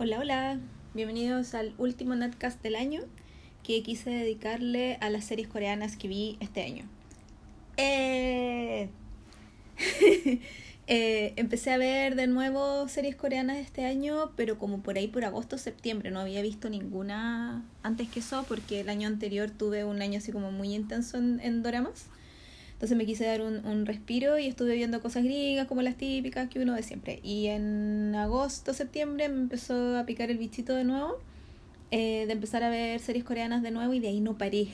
Hola, hola. Bienvenidos al último netcast del año que quise dedicarle a las series coreanas que vi este año. Eh... eh, empecé a ver de nuevo series coreanas este año, pero como por ahí por agosto, septiembre. No había visto ninguna antes que eso porque el año anterior tuve un año así como muy intenso en, en doramas. Entonces me quise dar un, un, respiro y estuve viendo cosas gringas como las típicas que uno ve siempre. Y en agosto, septiembre me empezó a picar el bichito de nuevo, eh, de empezar a ver series coreanas de nuevo y de ahí no paré.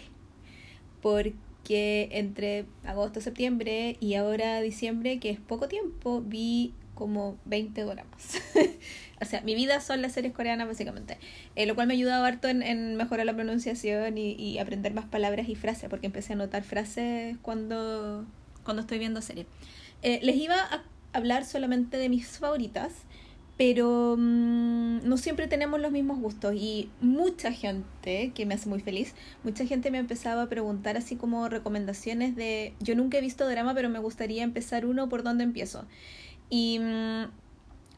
Porque entre agosto, septiembre y ahora diciembre, que es poco tiempo, vi como 20 dramas. o sea, mi vida son las series coreanas básicamente. Eh, lo cual me ha ayudado harto en, en mejorar la pronunciación y, y, aprender más palabras y frases, porque empecé a anotar frases cuando, cuando estoy viendo series. Eh, les iba a hablar solamente de mis favoritas, pero mmm, no siempre tenemos los mismos gustos y mucha gente, que me hace muy feliz, mucha gente me empezaba a preguntar así como recomendaciones de, yo nunca he visto drama, pero me gustaría empezar uno, ¿por dónde empiezo? Y mmm,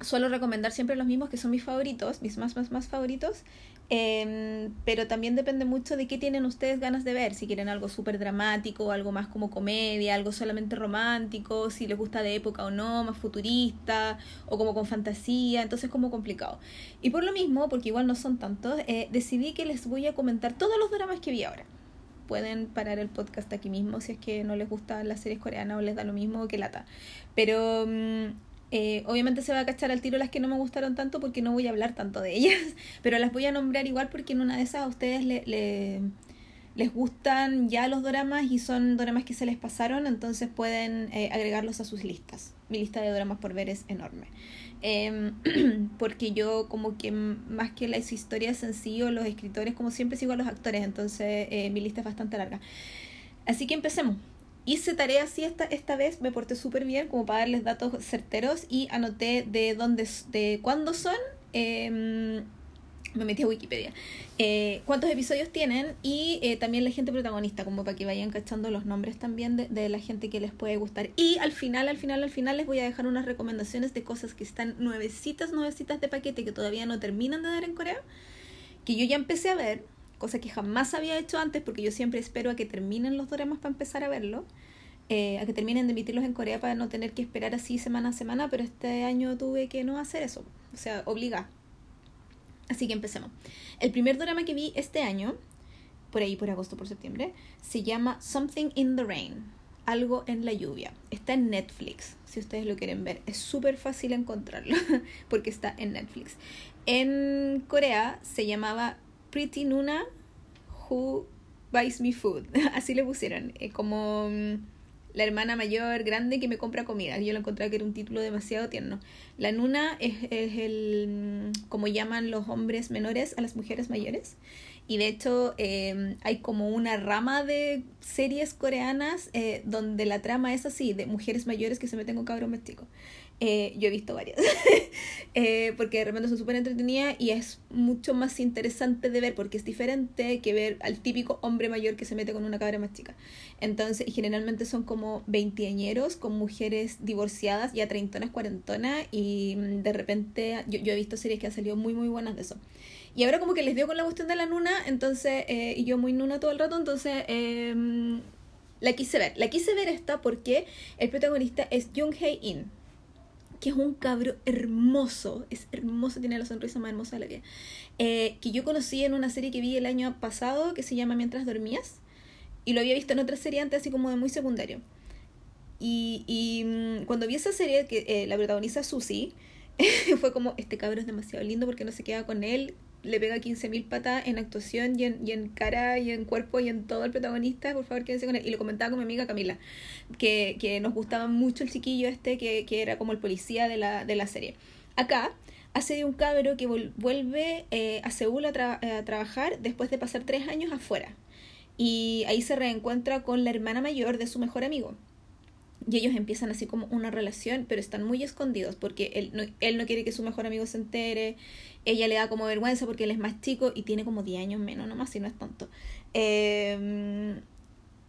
suelo recomendar siempre los mismos que son mis favoritos, mis más, más, más favoritos. Eh, pero también depende mucho de qué tienen ustedes ganas de ver. Si quieren algo súper dramático, algo más como comedia, algo solamente romántico, si les gusta de época o no, más futurista o como con fantasía. Entonces, como complicado. Y por lo mismo, porque igual no son tantos, eh, decidí que les voy a comentar todos los dramas que vi ahora pueden parar el podcast aquí mismo si es que no les gustan las series coreanas o les da lo mismo que lata. Pero um, eh, obviamente se va a cachar al tiro las que no me gustaron tanto porque no voy a hablar tanto de ellas, pero las voy a nombrar igual porque en una de esas a ustedes le, le, les gustan ya los dramas y son dramas que se les pasaron, entonces pueden eh, agregarlos a sus listas. Mi lista de dramas por ver es enorme. Eh, porque yo como que más que las historias en los escritores, como siempre sigo a los actores, entonces eh, mi lista es bastante larga. Así que empecemos. Hice tareas así esta, esta vez, me porté súper bien como para darles datos certeros y anoté de dónde, de cuándo son. Eh, me metí a Wikipedia. Eh, cuántos episodios tienen y eh, también la gente protagonista, como para que vayan cachando los nombres también de, de, la gente que les puede gustar. Y al final, al final, al final les voy a dejar unas recomendaciones de cosas que están nuevecitas, nuevecitas de paquete que todavía no terminan de dar en Corea, que yo ya empecé a ver, cosa que jamás había hecho antes porque yo siempre espero a que terminen los dramas para empezar a verlo. Eh, a que terminen de emitirlos en Corea para no tener que esperar así semana a semana, pero este año tuve que no hacer eso, o sea, obliga Así que empecemos. El primer drama que vi este año, por ahí por agosto, por septiembre, se llama Something in the Rain. Algo en la lluvia. Está en Netflix, si ustedes lo quieren ver. Es súper fácil encontrarlo porque está en Netflix. En Corea se llamaba Pretty Nuna Who Buys Me Food. Así le pusieron. Eh, como la hermana mayor grande que me compra comida. Yo lo encontré que era un título demasiado tierno. La nuna es, el, como llaman los hombres menores a las mujeres mayores. Y de hecho eh, hay como una rama de series coreanas eh, donde la trama es así, de mujeres mayores que se meten con cabros más chicos. Eh, yo he visto varias, eh, porque de repente son súper entretenidas y es mucho más interesante de ver porque es diferente que ver al típico hombre mayor que se mete con una cabra más chica. Entonces, generalmente son como veinteañeros con mujeres divorciadas, ya treintonas, cuarentonas y mm, de repente yo, yo he visto series que han salido muy, muy buenas de eso. Y ahora como que les dio con la cuestión de la nuna, entonces, eh, y yo muy nuna todo el rato, entonces eh, la quise ver. La quise ver esta porque el protagonista es Jung Hae In que es un cabro hermoso, es hermoso, tiene la sonrisa más hermosa de la vida, eh, que yo conocí en una serie que vi el año pasado que se llama Mientras dormías, y lo había visto en otra serie antes, así como de muy secundario. Y, y mm, cuando vi esa serie, que eh, la protagoniza Susie, fue como, este cabro es demasiado lindo porque no se queda con él, le pega 15.000 patas en actuación y en, y en cara y en cuerpo y en todo el protagonista, por favor quédense con él. Y lo comentaba con mi amiga Camila, que, que nos gustaba mucho el chiquillo este, que, que era como el policía de la, de la serie. Acá hace de un cabro que vuelve eh, a Seúl a, a trabajar después de pasar tres años afuera. Y ahí se reencuentra con la hermana mayor de su mejor amigo y ellos empiezan así como una relación, pero están muy escondidos porque él no, él no quiere que su mejor amigo se entere, ella le da como vergüenza porque él es más chico y tiene como 10 años menos nomás, si no es tanto. Eh,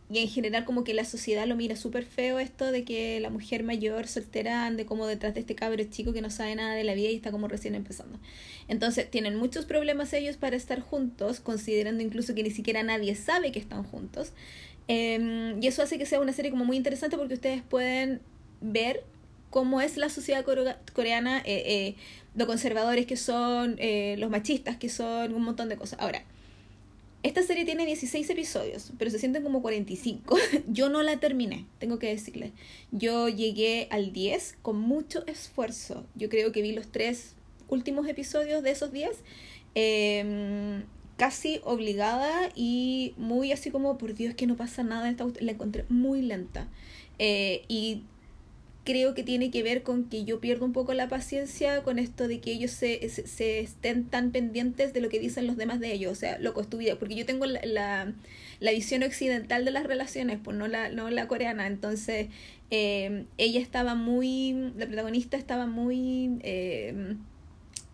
y en general como que la sociedad lo mira súper feo esto de que la mujer mayor soltera ande como detrás de este cabro chico que no sabe nada de la vida y está como recién empezando. Entonces tienen muchos problemas ellos para estar juntos, considerando incluso que ni siquiera nadie sabe que están juntos. Em, y eso hace que sea una serie como muy interesante porque ustedes pueden ver cómo es la sociedad coreana, eh, eh, lo conservadores que son, eh, los machistas que son, un montón de cosas. Ahora, esta serie tiene 16 episodios, pero se sienten como 45. Yo no la terminé, tengo que decirles. Yo llegué al 10 con mucho esfuerzo. Yo creo que vi los tres últimos episodios de esos 10 em, casi obligada y muy así como, por Dios, que no pasa nada. Esta la encontré muy lenta. Eh, y creo que tiene que ver con que yo pierdo un poco la paciencia con esto de que ellos se, se, estén tan pendientes de lo que dicen los demás de ellos, o sea, lo estudia, porque yo tengo la, la, visión occidental de las relaciones, pues no la, no la coreana, entonces eh, ella estaba muy, la protagonista estaba muy... Eh,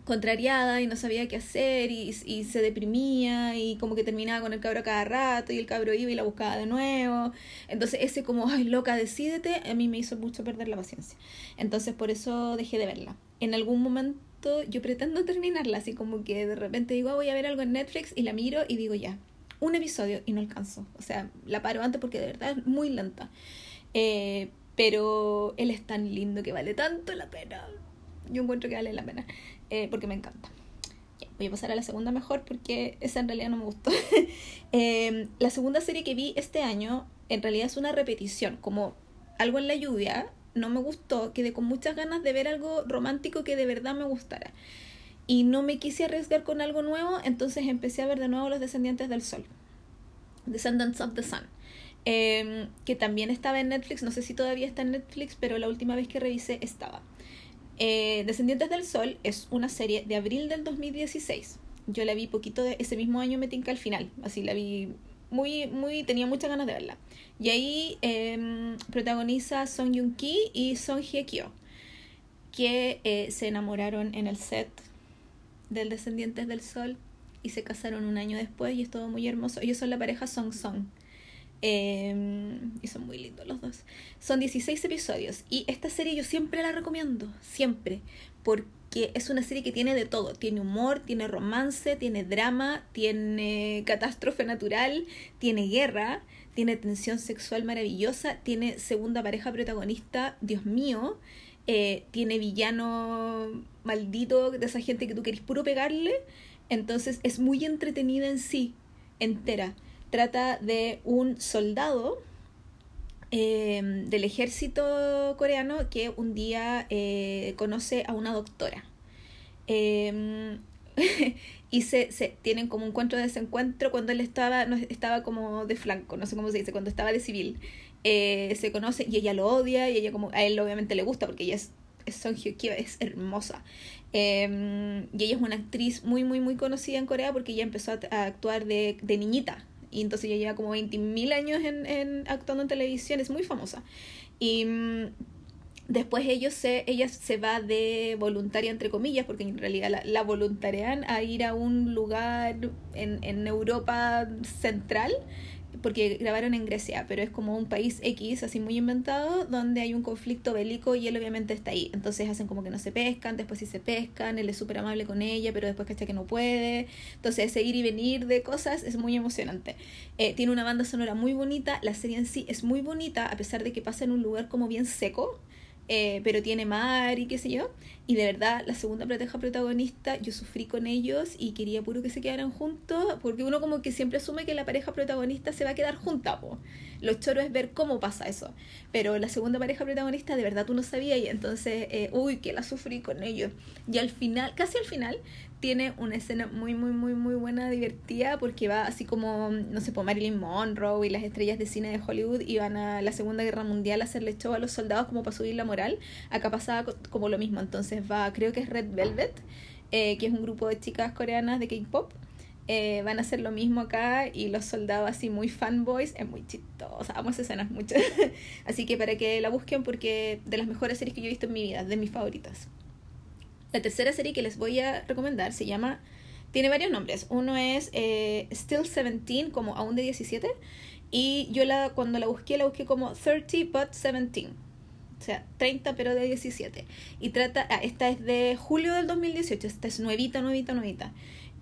contrariada y no sabía qué hacer y, y, se deprimía y como que terminaba con el cabro cada rato y el cabro iba y la buscaba de nuevo. Entonces ese como, ay loca, decídete, a mí me hizo mucho perder la paciencia. Entonces por eso dejé de verla. En algún momento yo pretendo terminarla, así como que de repente digo, ah, voy a ver algo en Netflix y la miro y digo ya, un episodio y no alcanzo. O sea, la paro antes porque de verdad es muy lenta. Eh, pero él es tan lindo que vale tanto la pena. Yo encuentro que vale la pena. Eh, porque me encanta. voy a pasar a la segunda mejor porque esa en realidad no me gustó. Em, la segunda serie que vi este año en realidad es una repetición, como algo en la lluvia, no me gustó, quedé con muchas ganas de ver algo romántico que de verdad me gustara. Y no me quise arriesgar con algo nuevo, entonces empecé a ver de nuevo Los Descendientes del Sol. Descendants of the Sun. Em, que también estaba en Netflix, no sé si todavía está en Netflix, pero la última vez que revisé estaba. Eh, Descendientes del Sol es una serie de abril del 2016. Yo la vi poquito de ese mismo año, me tinca al final. Así la vi muy, muy, tenía muchas ganas de verla. Y ahí eh, protagoniza Song Yoon Ki y Song Hye Kyo, que eh, se enamoraron en el set del Descendientes del Sol y se casaron un año después y es todo muy hermoso. Ellos son la pareja Song Song. Em, y son muy lindos los dos. Son 16 episodios. Y esta serie yo siempre la recomiendo. Siempre. Porque es una serie que tiene de todo. Tiene humor, tiene romance, tiene drama, tiene catástrofe natural, tiene guerra, tiene tensión sexual maravillosa, tiene segunda pareja protagonista, Dios mío. Eh, tiene villano maldito de esa gente que tú querés puro pegarle. Entonces es muy entretenida en sí, entera trata de un soldado em, del ejército coreano que un día eh, conoce a una doctora. Em, y se, se, tienen como un encuentro de desencuentro cuando él estaba, no, estaba como de flanco, no sé cómo se dice, cuando estaba de civil. Eh, se conoce y ella lo odia y ella como a él obviamente le gusta porque ella es, Song Hye es hermosa. Em, y ella es una actriz muy, muy, muy conocida en Corea porque ella empezó a, actuar de niñita y entonces ella lleva como 20.000 años en, en, actuando en televisión, es muy famosa. Y mm, después ellos se, ella se va de voluntaria, entre comillas, porque en realidad la, la voluntarian a ir a un lugar en, en Europa central porque grabaron en Grecia, pero es como un país X, así muy inventado, donde hay un conflicto bélico y él obviamente está ahí. Entonces hacen como que no se pescan, después sí se pescan, él es súper amable con ella, pero después cacha que no puede. Entonces ese ir y venir de cosas es muy emocionante. Eh, tiene una banda sonora muy bonita, la serie en sí es muy bonita, a pesar de que pasa en un lugar como bien seco. Eh, pero tiene mar y qué sé yo. Y de verdad, la segunda pareja protagonista, yo sufrí con ellos y quería puro que se quedaran juntos, porque uno como que siempre asume que la pareja protagonista se va a quedar junta, po. Lo choro es ver cómo pasa eso. Pero la segunda pareja protagonista, de verdad tú no sabías, y entonces, eh, uy, que la sufrí con ellos. Y al final, casi al final, tiene una escena muy, muy, muy, muy buena, divertida, porque va así como, no sé, por Marilyn Monroe y las estrellas de cine de Hollywood iban a la Segunda Guerra Mundial a hacerle show a los soldados como para subir la moral. Acá pasaba como lo mismo, entonces va, creo que es Red Velvet, eh, que es un grupo de chicas coreanas de K-pop. Eh, van a hacer lo mismo acá y los soldados así muy fanboys. Es muy chistoso, amo esas escenas mucho. Así que para que la busquen porque de las mejores series que yo he visto en mi vida de mis favoritas la tercera serie que les voy a recomendar se llama, tiene varios nombres. Uno es eh, Still 17, como aún de 17, Y yo la, cuando la busqué, la busqué como 30 but 17. O sea, 30 pero de 17. Y trata, ah, esta es de julio del 2018, esta es nuevita, nuevita, nuevita.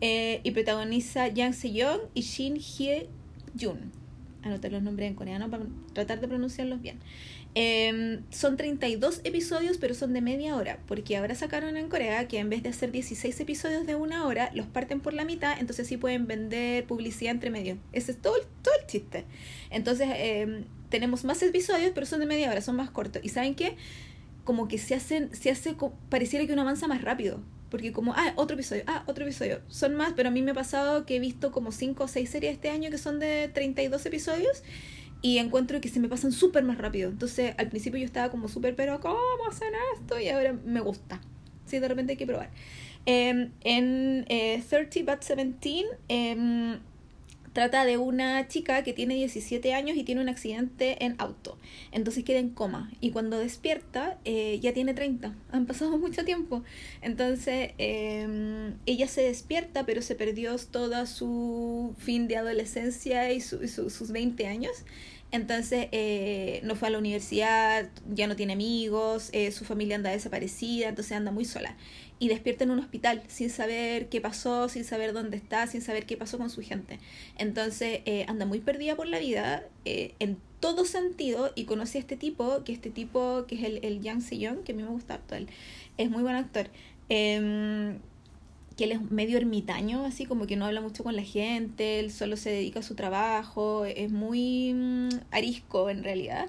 Eh, y protagoniza Yang Se-young y Shin Hye-jun. Anoté los nombres en coreano para tratar de pronunciarlos bien. Eh, son 32 episodios, pero son de media hora, porque ahora sacaron en Corea que en vez de hacer 16 episodios de una hora, los parten por la mitad, entonces sí pueden vender publicidad entre medio. Ese es todo, todo el chiste. Entonces eh, tenemos más episodios, pero son de media hora, son más cortos. ¿Y saben qué? Como que se hacen, se hace, pareciera que uno avanza más rápido. Porque como, ah, otro episodio, ah, otro episodio. Son más, pero a mí me ha pasado que he visto como 5 o 6 series este año que son de 32 episodios y encuentro que se me pasan súper más rápido. Entonces, al principio yo estaba como súper, pero ¿cómo hacen esto? Y ahora me gusta. Sí, de repente hay que probar. Em, en eh, 30 But 17 eh, trata de una chica que tiene 17 años y tiene un accidente en auto. Entonces queda en coma. Y cuando despierta, eh, ya tiene 30. Han pasado mucho tiempo. Entonces, eh, ella se despierta, pero se perdió toda su fin de adolescencia y, su, su, sus 20 años. Entonces eh, no fue a la universidad, ya no tiene amigos, eh, su familia anda desaparecida, entonces anda muy sola. Y despierta en un hospital sin saber qué pasó, sin saber dónde está, sin saber qué pasó con su gente. Entonces eh, anda muy perdida por la vida eh, en todo sentido y conoce a este tipo, que este tipo que es el, el Yang Se-young, que a mí me gusta harto él, es muy buen actor. Eh, que él es medio ermitaño, así como que no habla mucho con la gente, él solo se dedica a su trabajo, es muy mm, arisco en realidad.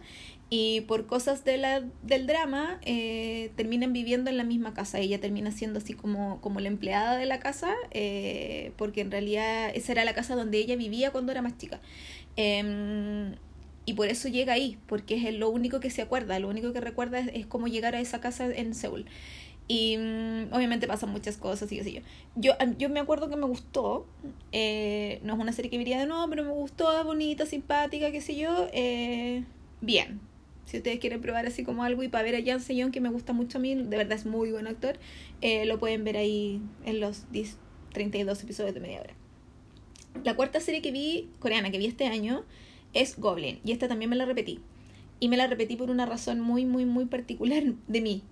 Y por cosas de la, del drama, eh, terminan viviendo en la misma casa. Ella termina siendo así como, como la empleada de la casa, eh, porque en realidad esa era la casa donde ella vivía cuando era más chica. Eh, y por eso llega ahí, porque es lo único que se acuerda, lo único que recuerda es, cómo llegar a esa casa en Seúl. Y mm, obviamente pasan muchas cosas y sé yo. Yo, me acuerdo que me gustó. Eh, no es una serie que vería de nuevo, pero me gustó, bonita, simpática, qué sé yo. Eh, bien. Si ustedes quieren probar así como algo y para ver a Jan Seyon, que me gusta mucho a mí, de verdad es muy buen actor, eh, lo pueden ver ahí en los 10, 32 episodios de media hora. La cuarta serie que vi, coreana, que vi este año, es Goblin. Y esta también me la repetí. Y me la repetí por una razón muy, muy, muy particular de mí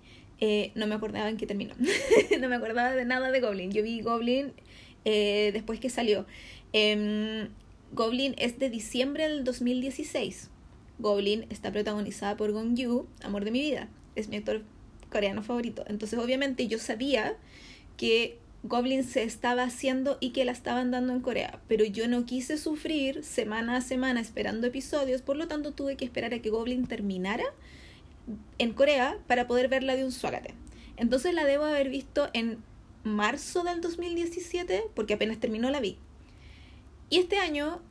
eh, no me acordaba en qué terminó. no me acordaba de nada de Goblin. Yo vi Goblin eh, después que salió. Eh, Goblin es de diciembre del 2016. Goblin está protagonizada por Gong Yoo, amor de mi vida. Es mi actor coreano favorito. Entonces, obviamente, yo sabía que Goblin se estaba haciendo y que la estaban dando en Corea, pero yo no quise sufrir semana a semana esperando episodios, por lo tanto tuve que esperar a que Goblin terminara en Corea para poder verla de un suágate. Entonces la debo haber visto en marzo del 2017 porque apenas terminó la vi. Y este año,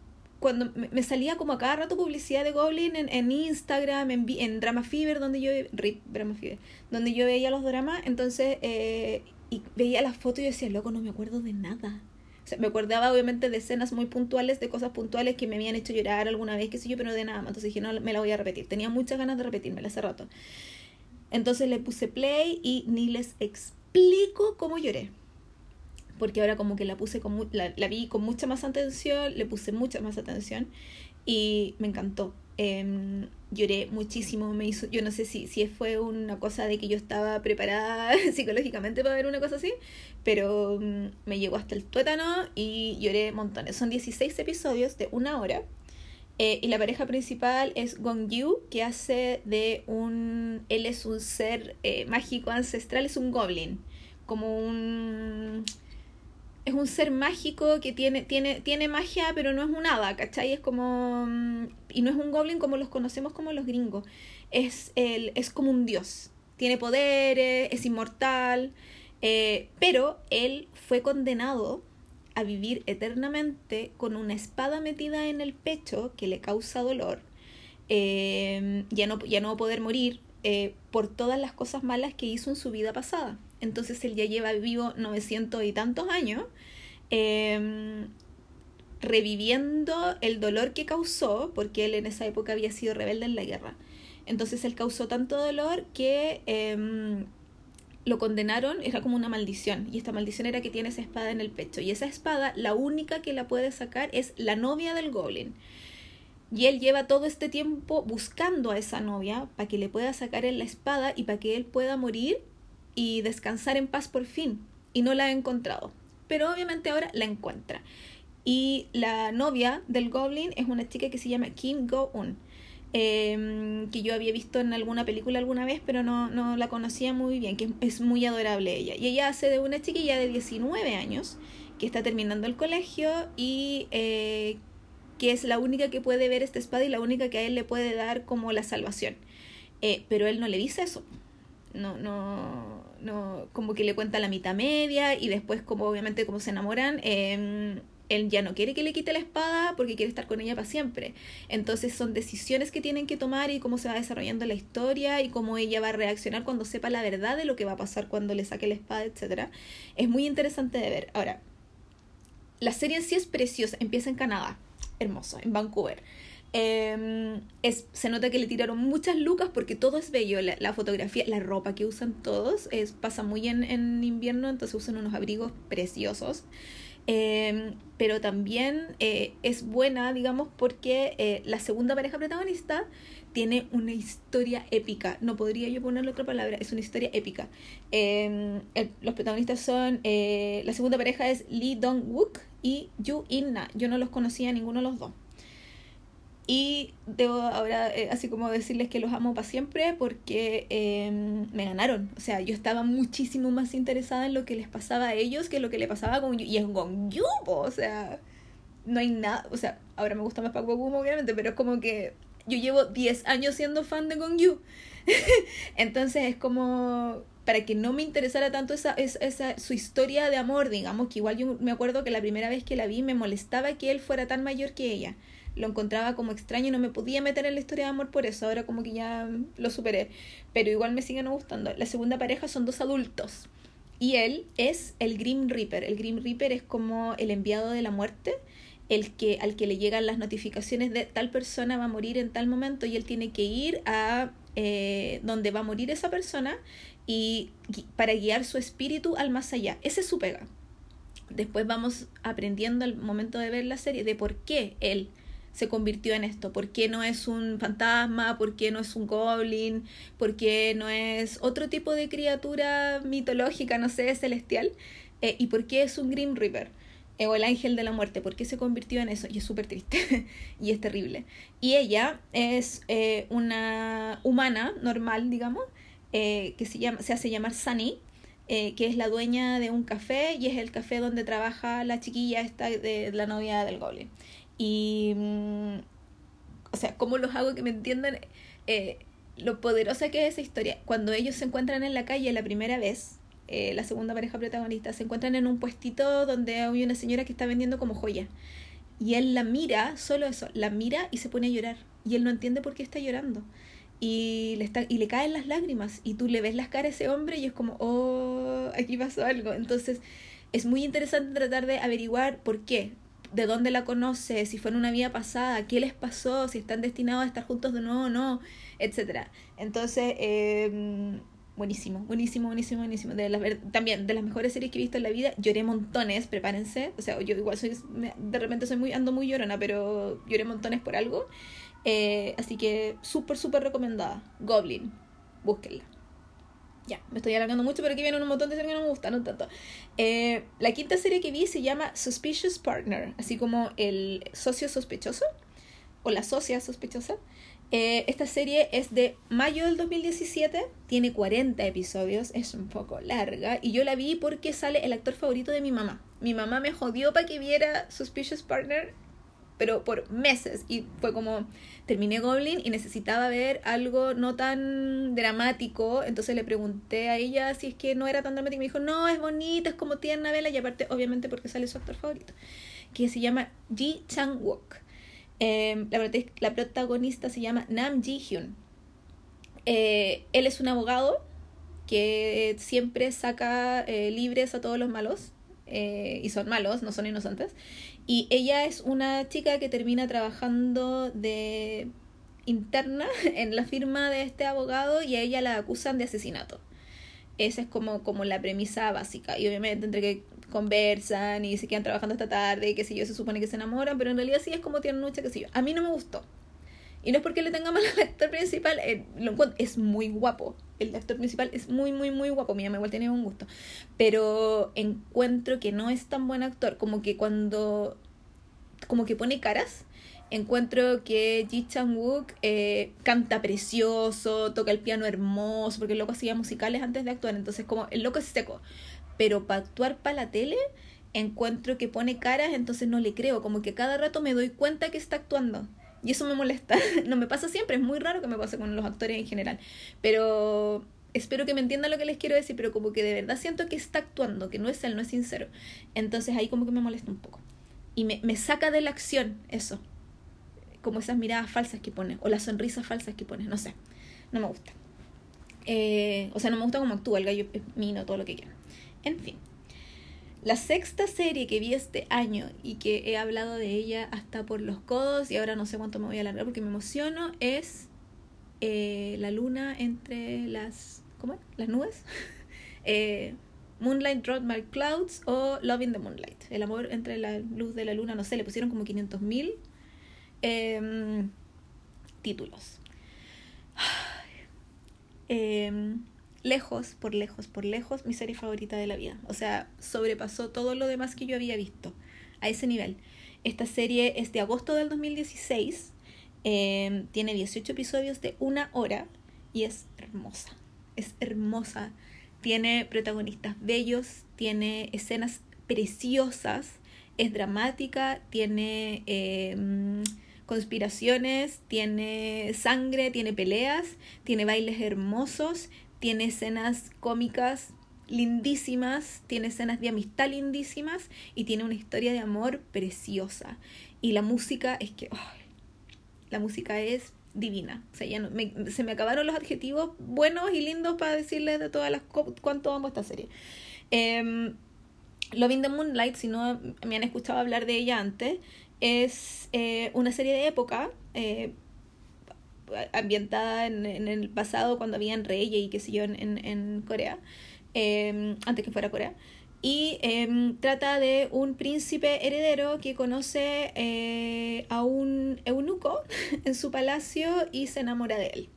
cuando me salía como a cada rato publicidad de Goblin en, en Instagram, en, en, Drama Fever, donde yo, RIP, Drama Fever, donde yo veía los dramas, entonces, eh, y veía las fotos y decía, loco, no me acuerdo de nada me acordaba obviamente de escenas muy puntuales, de cosas puntuales que me habían hecho llorar alguna vez, qué sé yo, pero de nada. Entonces dije, no, me la voy a repetir. Tenía muchas ganas de repetírmela hace rato. Entonces le puse play y ni les explico cómo lloré. Porque ahora como que la puse con, la, vi con mucha más atención, le puse mucha más atención y me encantó. Eh, lloré muchísimo, me hizo, yo no sé si, si fue una cosa de que yo estaba preparada psicológicamente para ver una cosa así, pero um, me llegó hasta el tuétano y lloré montones. Son 16 episodios de una hora. Eh, y la pareja principal es Gong Yu, que hace de un... Él es un ser eh, mágico ancestral, es un goblin, como un es un ser mágico que tiene, tiene, tiene magia, pero no es un hada, ¿cachai? Es como. Mm, y no es un goblin como los conocemos como los gringos. Es, el, es como un dios. Tiene poderes, es inmortal. Eh, pero él fue condenado a vivir eternamente con una espada metida en el pecho que le causa dolor. Eh, ya, no, ya no poder morir eh, por todas las cosas malas que hizo en su vida pasada entonces él ya lleva vivo 900 y tantos años, eh, reviviendo el dolor que causó, porque él en esa época había sido rebelde en la guerra. Entonces él causó tanto dolor que eh, lo condenaron, era como una maldición, y esta maldición era que tiene esa espada en el pecho, y esa espada, la única que la puede sacar es la novia del goblin. Y él lleva todo este tiempo buscando a esa novia para que le pueda sacar la espada y para que él pueda morir y descansar en paz por fin. Y no la ha encontrado. Pero obviamente ahora la encuentra. Y la novia del Goblin es una chica que se llama Kim Go-un. Em, que yo había visto en alguna película alguna vez, pero no, no la conocía muy bien, que es muy adorable ella. Y ella hace de una chiquilla de 19 años que está terminando el colegio y eh, que es la única que puede ver esta espada y la única que a él le puede dar como la salvación. Eh, pero él no le dice eso. No, no, no, como que le cuenta la mitad media y después como obviamente como se enamoran, eh, él ya no quiere que le quite la espada porque quiere estar con ella para siempre. Entonces son decisiones que tienen que tomar y cómo se va desarrollando la historia y cómo ella va a reaccionar cuando sepa la verdad de lo que va a pasar cuando le saque la espada, etc. Es muy interesante de ver. Ahora, la serie en sí es preciosa. Empieza en Canadá, hermoso, en Vancouver. Em, es, se nota que le tiraron muchas lucas porque todo es bello, la, fotografía, la ropa que usan todos, es, pasa muy en, en invierno, entonces usan unos abrigos preciosos. Em, pero también eh, es buena, digamos, porque eh, la segunda pareja protagonista tiene una historia épica. No podría yo ponerle otra palabra, es una historia épica. Em, los protagonistas son, eh, la segunda pareja es Lee Dong-wook y Yu In-na. Yo no los conocía ninguno de los dos. Y debo ahora eh, así como decirles que los amo para siempre porque em, me ganaron. O sea, yo estaba muchísimo más interesada en lo que les pasaba a ellos que lo que le pasaba con Y es con Yu, o sea, no hay nada. O sea, ahora me gusta más Paco Gum, obviamente, pero es como que yo llevo 10 años siendo fan de Gong Yu. Entonces es como para que no me interesara tanto esa, esa, esa, su historia de amor, digamos, que igual yo me acuerdo que la primera vez que la vi me molestaba que él fuera tan mayor que ella lo encontraba como extraño y no me podía meter en la historia de amor por eso, ahora como que ya lo superé, pero igual me siguen gustando. La segunda pareja son dos adultos y él es el Grim Reaper. El Grim Reaper es como el enviado de la muerte, el que al que le llegan las notificaciones de tal persona va a morir en tal momento y él tiene que ir a eh, donde va a morir esa persona y para guiar su espíritu al más allá. Ese es su pega. Después vamos aprendiendo al momento de ver la serie de por qué él se convirtió en esto? ¿Por qué no es un fantasma? ¿Por qué no es un goblin? ¿Por qué no es otro tipo de criatura mitológica, no sé, celestial? Eh, ¿Y por qué es un Green River? Eh, o el ángel de la muerte, ¿por qué se convirtió en eso? Y es súper triste y es terrible. Y ella es eh, una humana normal, digamos, que se, llama, se hace llamar Sunny, que es la dueña de un café y es el café donde trabaja la chiquilla esta de la novia del goblin. Y, mm, o sea, ¿cómo los hago que me entiendan eh, lo poderosa que es esa historia? Cuando ellos se encuentran en la calle la primera vez, eh, la segunda pareja protagonista, se encuentran en un puestito donde hay una señora que está vendiendo como joya. Y él la mira, solo eso, la mira y se pone a llorar. Y él no entiende por qué está llorando. Y le, está, y le caen las lágrimas. Y tú le ves las caras a ese hombre y es como, oh, aquí pasó algo. Entonces, es muy interesante tratar de averiguar por qué de dónde la conoce, si fue en una vida pasada, qué les pasó, si están destinados a estar juntos de nuevo o no, etc. Entonces, eh, buenísimo, buenísimo, buenísimo, buenísimo. De las, también de las mejores series que he visto en la vida, lloré montones, prepárense. O sea, yo igual soy, de repente soy muy, ando muy llorona, pero lloré montones por algo. Eh, así que súper, súper recomendada. Goblin, búsquenla. Ya, me estoy alargando mucho, pero aquí vienen un montón de series que no me gustan, no tanto. Eh, la quinta serie que vi se llama Suspicious Partner, así como el socio sospechoso o la socia sospechosa. Eh, esta serie es de mayo del 2017, tiene 40 episodios, es un poco larga, y yo la vi porque sale el actor favorito de mi mamá. Mi mamá me jodió para que viera Suspicious Partner pero por meses. Y fue como, terminé Goblin y necesitaba ver algo no tan dramático. Entonces le pregunté a ella si es que no era tan dramático. Y me dijo, no, es bonita, es como tierna, vela. Y aparte, obviamente, porque sale su actor favorito, que se llama Ji Chang-wook. Em, la, protagonista se llama Nam Ji-hyun. Eh, él es un abogado que siempre saca eh, libres a todos los malos. Eh, y son malos, no son inocentes. Y ella es una chica que termina trabajando de interna en la firma de este abogado y a ella la acusan de asesinato. Esa es como, como la premisa básica. Y obviamente entre que conversan y se quedan trabajando esta tarde y que si yo, se supone que se enamoran, pero en realidad sí es como tienen que sé. A mí no me gustó. Y no es porque le tenga mal al actor principal, eh, lo es muy guapo. El actor principal es muy, muy, muy guapo. Mira, me igual tiene un gusto. Pero encuentro que no es tan buen actor. Como que cuando. Como que pone caras. Encuentro que Ji Chang-wook eh, canta precioso, toca el piano hermoso, porque el loco hacía musicales antes de actuar. Entonces, como el loco es seco. Pero para actuar para la tele, encuentro que pone caras, entonces no le creo. Como que cada rato me doy cuenta que está actuando. Y eso me molesta. No me pasa siempre, es muy raro que me pase con los actores en general. Pero espero que me entiendan lo que les quiero decir, pero como que de verdad siento que está actuando, que no es él, no es sincero. Entonces ahí como que me molesta un poco. Y me, me saca de la acción eso. Como esas miradas falsas que pone, o las sonrisas falsas que pone, no sé. No me gusta. Eh, o sea, no me gusta cómo actúa el gallo, mino, todo lo que quiera. En fin. La sexta serie que vi este año y que he hablado de ella hasta por los codos y ahora no sé cuánto me voy a alargar porque me emociono es eh, La luna entre las... ¿Cómo? ¿Las nubes? eh, Moonlight Drop My Clouds o Love in the Moonlight. El amor entre la luz de la luna, no sé, le pusieron como 500 mil em, títulos. eh, lejos, por lejos, por lejos, mi serie favorita de la vida. O sea, sobrepasó todo lo demás que yo había visto a ese nivel. Esta serie es de agosto del 2016, em, tiene 18 episodios de una hora y es hermosa. Es hermosa. Tiene protagonistas bellos, tiene escenas preciosas, es dramática, tiene em, conspiraciones, tiene sangre, tiene peleas, tiene bailes hermosos, tiene escenas cómicas lindísimas, tiene escenas de amistad lindísimas y tiene una historia de amor preciosa. Y la música es que, la música es divina. O sea, ya no, se me acabaron los adjetivos buenos y lindos para decirles de todas las cuánto amo esta serie. Eh, Loving the Moonlight, si no me han escuchado hablar de ella antes, es eh, una serie de época. Eh, ambientada en, en, el pasado cuando habían reyes y qué sé yo en, en Corea, em, antes que fuera Corea. Y em, trata de un príncipe heredero que conoce eh, a un eunuco en su palacio y se enamora de él.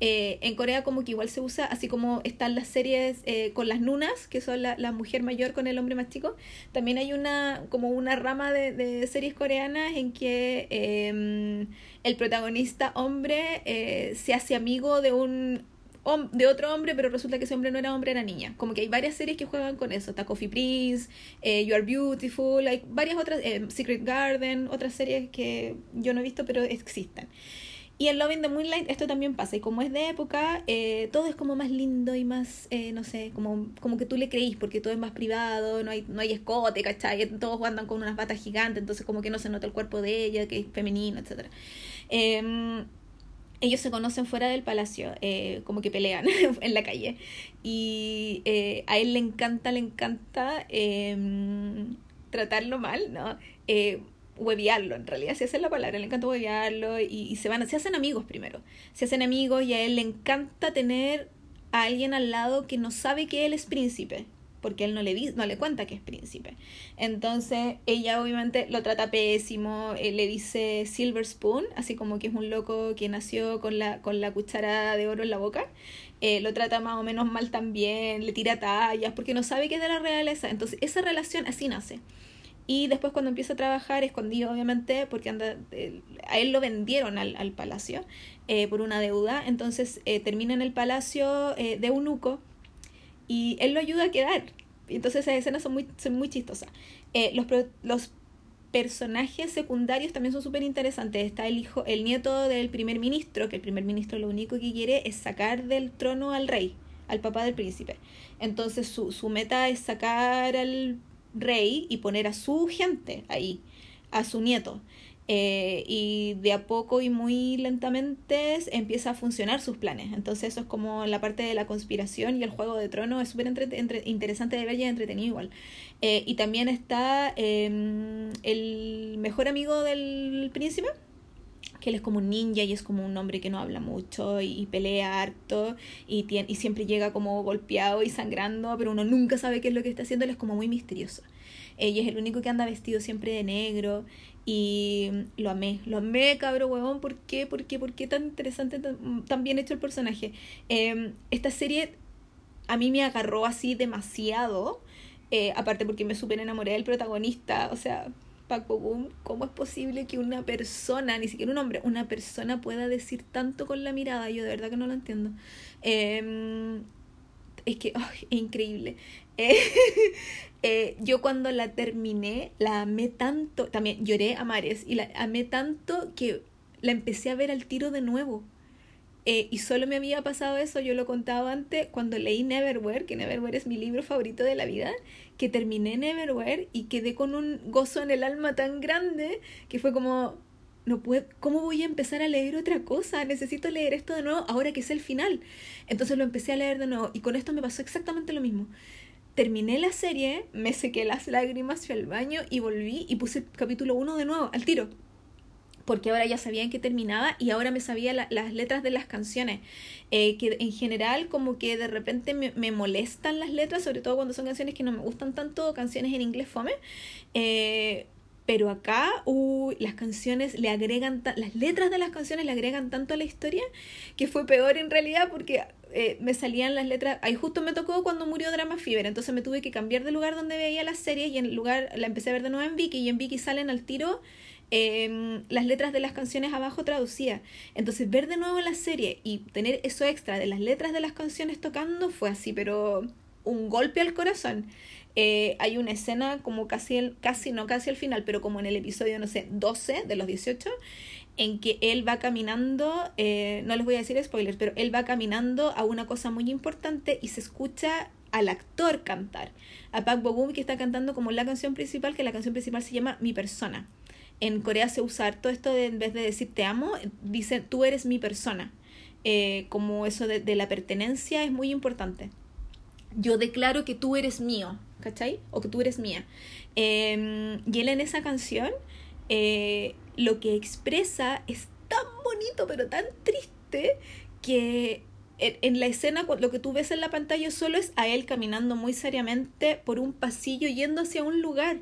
Eh, en Corea como que igual se usa, así como están las series eh, con las nunas, que son la, la, mujer mayor con el hombre más chico, también hay una como una rama de, de series coreanas en que eh, el protagonista hombre eh, se hace amigo de un de otro hombre, pero resulta que ese hombre no era hombre, era niña. Como que hay varias series que juegan con eso. Está Coffee Prince, You Are Beautiful, hay varias otras, Secret Garden, otras series que yo no he visto, pero existen. Y en Loving the Moonlight esto también pasa. Y como es de época, eh, todo es como más lindo y más, eh, no sé, como, como que tú le creís, porque todo es más privado, no hay, no hay escote, ¿cachai? Todos andan con unas batas gigantes, entonces como que no se nota el cuerpo de ella, que es femenino, etc. Em, ellos se conocen fuera del palacio, eh, como que pelean en la calle. Y a él le encanta, le encanta em, tratarlo mal, ¿no? Hueviarlo en realidad, si esa es la palabra, le encanta hueviarlo y, y, se van, se hacen amigos primero, se hacen amigos y a él le encanta tener a alguien al lado que no sabe que él es príncipe, porque él no le, no le cuenta que es príncipe. Entonces ella obviamente lo trata pésimo, eh, le dice Silver Spoon, así como que es un loco que nació con la, con la cuchara de oro en la boca. Eh, lo trata más o menos mal también, le tira tallas, porque no sabe que es de la realeza. Entonces esa relación así nace. Y después cuando empieza a trabajar, escondido obviamente, porque anda, eh, a él lo vendieron al, al palacio eh, por una deuda, entonces eh, termina en el palacio de eunuco y él lo ayuda a quedar. Entonces esas escenas son muy, son muy chistosas. los, los personajes secundarios también son súper interesantes. Está el hijo, el nieto del primer ministro, que el primer ministro lo único que quiere es sacar del trono al rey, al papá del príncipe. Entonces su, su meta es sacar al rey y poner a su gente ahí, a su nieto. Eh, y de a poco y muy lentamente empieza a funcionar sus planes. Entonces eso es como la parte de la conspiración y el juego de trono es súper interesante de ver y entretenido igual. Eh, y también está em, el mejor amigo del príncipe, que él es como un ninja y es como un hombre que no habla mucho y, pelea harto y, tiene, y siempre llega como golpeado y sangrando, pero uno nunca sabe qué es lo que está haciendo, él es como muy misterioso. Ella es el único que anda vestido siempre de negro y lo amé, lo amé, cabro huevón. ¿Por qué? ¿Por qué? ¿Por qué tan interesante, tan, bien hecho el personaje? Em, esta serie a mí me agarró así demasiado, eh, aparte porque me super enamoré del protagonista, o sea, Paco Boom, ¿cómo es posible que una persona, ni siquiera un hombre, una persona pueda decir tanto con la mirada? Yo de verdad que no lo entiendo. Em, es que es increíble. Eh, eh, yo cuando la terminé, la amé tanto, también lloré a mares y la amé tanto que la empecé a ver al tiro de nuevo. Eh, y solo me había pasado eso, yo lo contaba antes, cuando leí Neverwhere, que Neverwhere es mi libro favorito de la vida, que terminé Neverwhere y quedé con un gozo en el alma tan grande que fue como, no puedo, ¿cómo voy a empezar a leer otra cosa? Necesito leer esto de nuevo ahora que es el final. Entonces lo empecé a leer de nuevo y con esto me pasó exactamente lo mismo. Terminé la serie, me sequé las lágrimas, fui al baño y volví y puse capítulo 1 de nuevo, al tiro porque ahora ya sabía en qué terminaba y ahora me sabía las letras de las canciones, eh, que en general como que de repente me, me, molestan las letras, sobre todo cuando son canciones que no me gustan tanto, canciones en inglés fome, eh, pero acá las canciones le agregan, las letras de las canciones le agregan tanto a la historia que fue peor en realidad porque eh, me salían las letras, ahí justo me tocó cuando murió Drama Fever, entonces me tuve que cambiar de lugar donde veía la serie y en lugar la empecé a ver de nuevo en Viki y en Viki salen al tiro Em, las letras de las canciones abajo traducidas. Entonces ver de nuevo la serie y tener eso extra de las letras de las canciones tocando fue así, pero un golpe al corazón. Eh, hay una escena como casi, el, casi, no casi al final, pero como en el episodio, no sé, 12 de los 18, en que él va caminando, eh, no les voy a decir spoilers, pero él va caminando a una cosa muy importante y se escucha al actor cantar, a Park Bo que está cantando como la canción principal, que la canción principal se llama Mi Persona en Corea se usa todo esto de en vez de decir te amo, dice tú eres mi persona. Eh, como eso de, la pertenencia es muy importante. Yo declaro que tú eres mío, ¿cachai? O que tú eres mía. Em, y él en esa canción eh, lo que expresa es tan bonito, pero tan triste, que en, en, la escena lo que tú ves en la pantalla solo es a él caminando muy seriamente por un pasillo yendo hacia un lugar.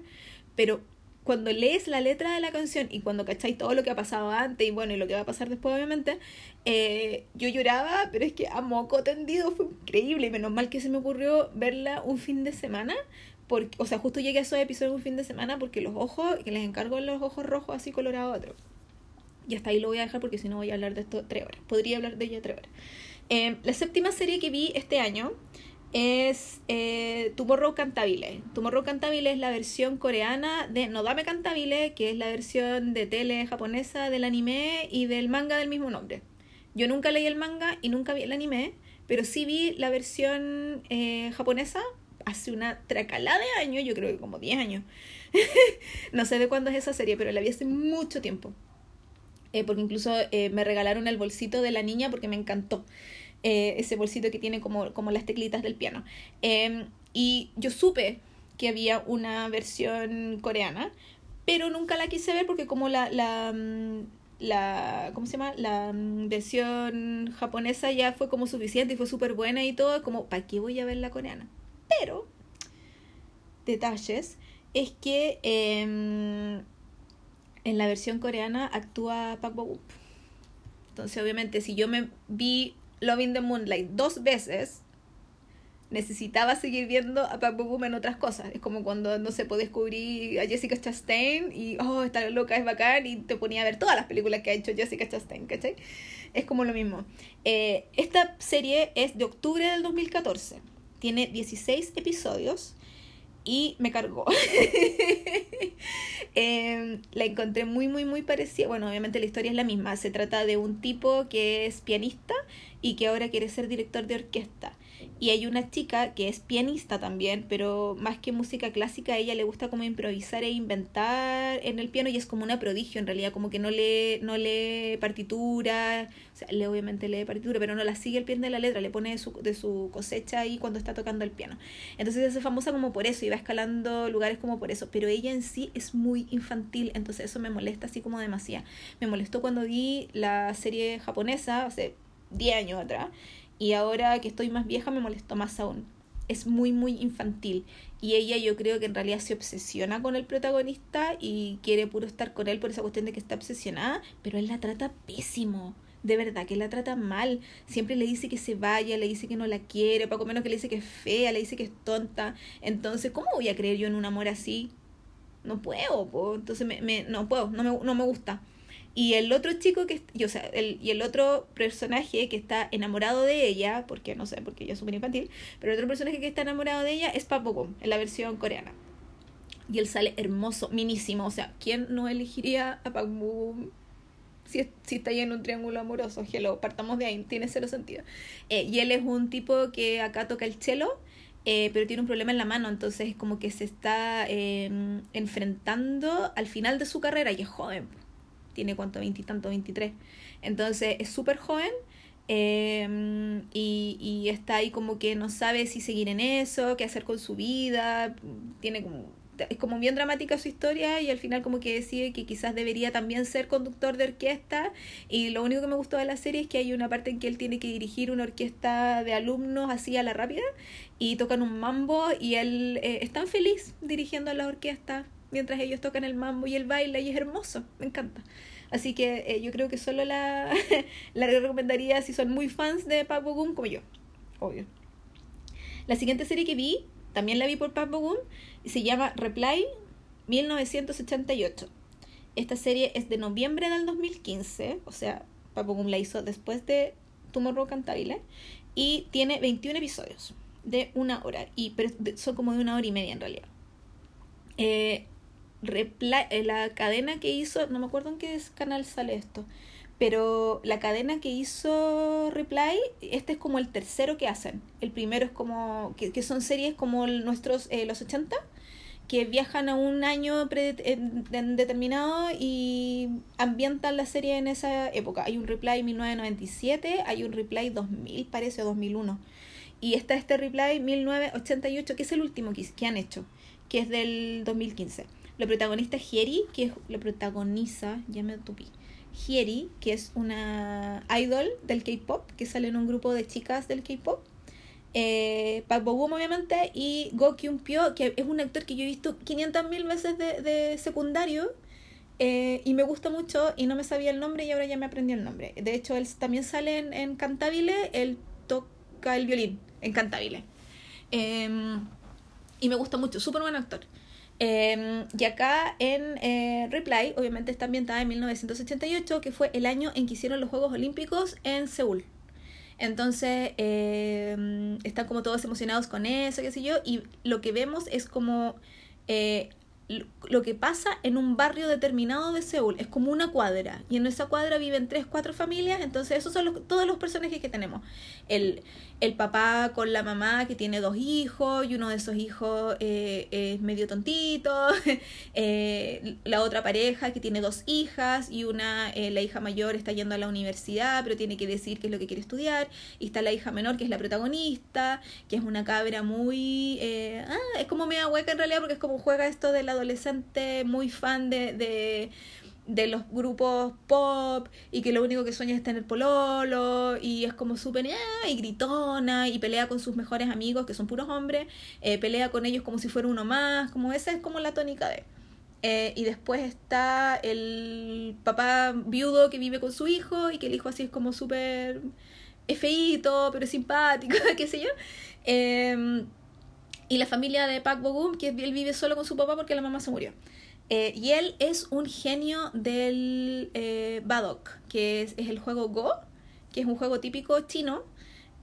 Pero cuando lees la letra de la canción y cuando cacháis todo lo que ha pasado antes y bueno, y lo que va a pasar después, obviamente, eh, yo lloraba, pero es que a moco tendido fue increíble y menos mal que se me ocurrió verla un fin de semana. Porque, o sea, justo llegué a esos episodios un fin de semana porque los ojos, que les encargo los ojos rojos así colorados otro. Y hasta ahí lo voy a dejar porque si no voy a hablar de esto tres horas. Podría hablar de ella tres horas. Eh, la séptima serie que vi este año es eh, Tomorrow Cantabile. Tomorrow Cantabile es la versión coreana de Nodame Cantabile, que es la versión de tele japonesa del anime y del manga del mismo nombre. Yo nunca leí el manga y nunca vi el anime, pero sí vi la versión eh, japonesa hace una tracalada de años, yo creo que como 10 años. no sé de cuándo es esa serie, pero la vi hace mucho tiempo. Eh, porque incluso eh, me regalaron el bolsito de la niña porque me encantó. Eh, ese bolsito que tiene como, como las teclitas del piano. Em, y yo supe que había una versión coreana, pero nunca la quise ver porque como la, la, mm, la ¿cómo se llama? La mm, versión japonesa ya fue como suficiente y fue súper buena y todo, como, ¿para qué voy a ver la coreana? Pero, detalles, es que em, en la versión coreana actúa Park Bo Entonces, obviamente, si yo me vi Loving the Moonlight dos veces, necesitaba seguir viendo a Park Bo en otras cosas. Es como cuando, no se puede descubrir a Jessica Chastain y, oh, esta loca es bacán y te ponía a ver todas las películas que ha hecho Jessica Chastain, ¿cachai? Es como lo mismo. Eh, esta serie es de octubre del 2014. Tiene 16 episodios y me cargó. Em, la encontré muy, muy, muy parecida. Bueno, obviamente la historia es la misma. Se trata de un tipo que es pianista y que ahora quiere ser director de orquesta. Y hay una chica que es pianista también, pero más que música clásica, a ella le gusta como improvisar e inventar en el piano y es como una prodigio en realidad, como que no lee, no lee partitura, o sea, le, obviamente lee partitura, pero no la sigue el pie de la letra, le pone de su, de su cosecha ahí cuando está tocando el piano. Entonces es famosa como por eso y va escalando lugares como por eso, pero ella en sí es muy infantil, entonces eso me molesta así como demasiado. Me molestó cuando vi la serie japonesa hace 10 años atrás y ahora que estoy más vieja me molestó más aún. Es muy, muy infantil. Y ella yo creo que en realidad se obsesiona con el protagonista y quiere puro estar con él por esa cuestión de que está obsesionada, pero él la trata pésimo. De verdad que la trata mal. Siempre le dice que se vaya, le dice que no la quiere, poco menos que le dice que es fea, le dice que es tonta. Entonces, ¿cómo voy a creer yo en un amor así? No puedo, entonces me, me, no puedo, no me, no me gusta. Y el otro chico que, o sea, el, y el otro personaje que está enamorado de ella, porque no sé, porque ella es súper infantil, pero el otro personaje que está enamorado de ella es Papo en la versión coreana. Y él sale hermoso, minísimo. O sea, ¿quién no elegiría a Papo si, si está ahí en un triángulo amoroso? Hello, partamos de ahí, tiene cero sentido. Eh, y él es un tipo que acá toca el cello. Eh, pero tiene un problema en la mano, entonces es como que se está em, enfrentando al final de su carrera y es joven tiene cuánto, veintitantos, veintitrés. Entonces es súper joven em, y, y, está ahí como que no sabe si seguir en eso, qué hacer con su vida, tiene como... Es como bien dramática su historia y al final como que decide que quizás debería también ser conductor de orquesta y lo único que me gustó de la serie es que hay una parte en que él tiene que dirigir una orquesta de alumnos así a la rápida y tocan un mambo y él eh, es feliz dirigiendo a la orquesta mientras ellos tocan el mambo y el baile y es hermoso, me encanta. Así que eh, yo creo que solo la, la recomendaría si son muy fans de Park Bo como yo, obvio. La siguiente serie que vi, también la vi por Park Bo y se llama Reply 1988. Esta serie es de noviembre del 2015, o sea, Park Bo la hizo después de Tomorrow Cantabile y tiene 21 episodios de una hora, y, pero son como de una hora y media en realidad. Eh, la cadena que hizo, no me acuerdo en qué canal sale esto, pero la cadena que hizo Reply, este es como el tercero que hacen. El primero es como, que, que son series como nuestros, eh, los 80, que viajan a un año determinado y ambientan la serie en esa época. Hay un Reply 1997, hay un Reply 2000, parece, o 2001. Y está este Reply 1988, que es el último que, que han hecho, que es del 2015. La protagonista es Hieri, que es, protagoniza, ya me tupí. Hieri, que es una idol del K-pop, que sale en un grupo de chicas del K-pop. Eh, Park Bo obviamente, y Go Kyun Pyo, que es un actor que yo he visto 500.000 veces de, de secundario. Eh, y me gusta mucho y no me sabía el nombre y ahora ya me aprendí el nombre. De hecho, él también sale en, en Cantabile, él toca el violín en Cantabile. Em, y me gusta mucho, súper buen actor. Em, y acá en eh, Reply, obviamente está ambientada en 1988, que fue el año en que hicieron los Juegos Olímpicos en Seúl. Entonces, em, están como todos emocionados con eso, qué sé yo, y lo que vemos es como eh, lo que pasa en un barrio determinado de Seúl. Es como una cuadra. Y en esa cuadra viven tres, cuatro familias. Entonces, esos son todos los personajes que tenemos. El, el papá con la mamá que tiene dos hijos y uno de esos hijos eh, es medio tontito. Eh, la otra pareja que tiene dos hijas y una, eh, la hija mayor está yendo a la universidad, pero tiene que decir qué es lo que quiere estudiar. Y está la hija menor que es la protagonista, que es una cabra muy... ah, es como media hueca en realidad porque es como juega esto del adolescente muy fan de, de de los grupos pop y que lo único que sueña es tener pololo y es como súper ah", y gritona y pelea con sus mejores amigos que son puros hombres, eh, pelea con ellos como si fuera uno más, como esa es como la tónica de... Eh, y después está el papá viudo que vive con su hijo y que el hijo así es como súper feíto, pero simpático, qué sé yo. Em, y la familia de Park Bogum, que él vive solo con su papá porque la mamá se murió. Eh, y él es un genio del eh, Badok, que es, el juego Go, que es un juego típico chino.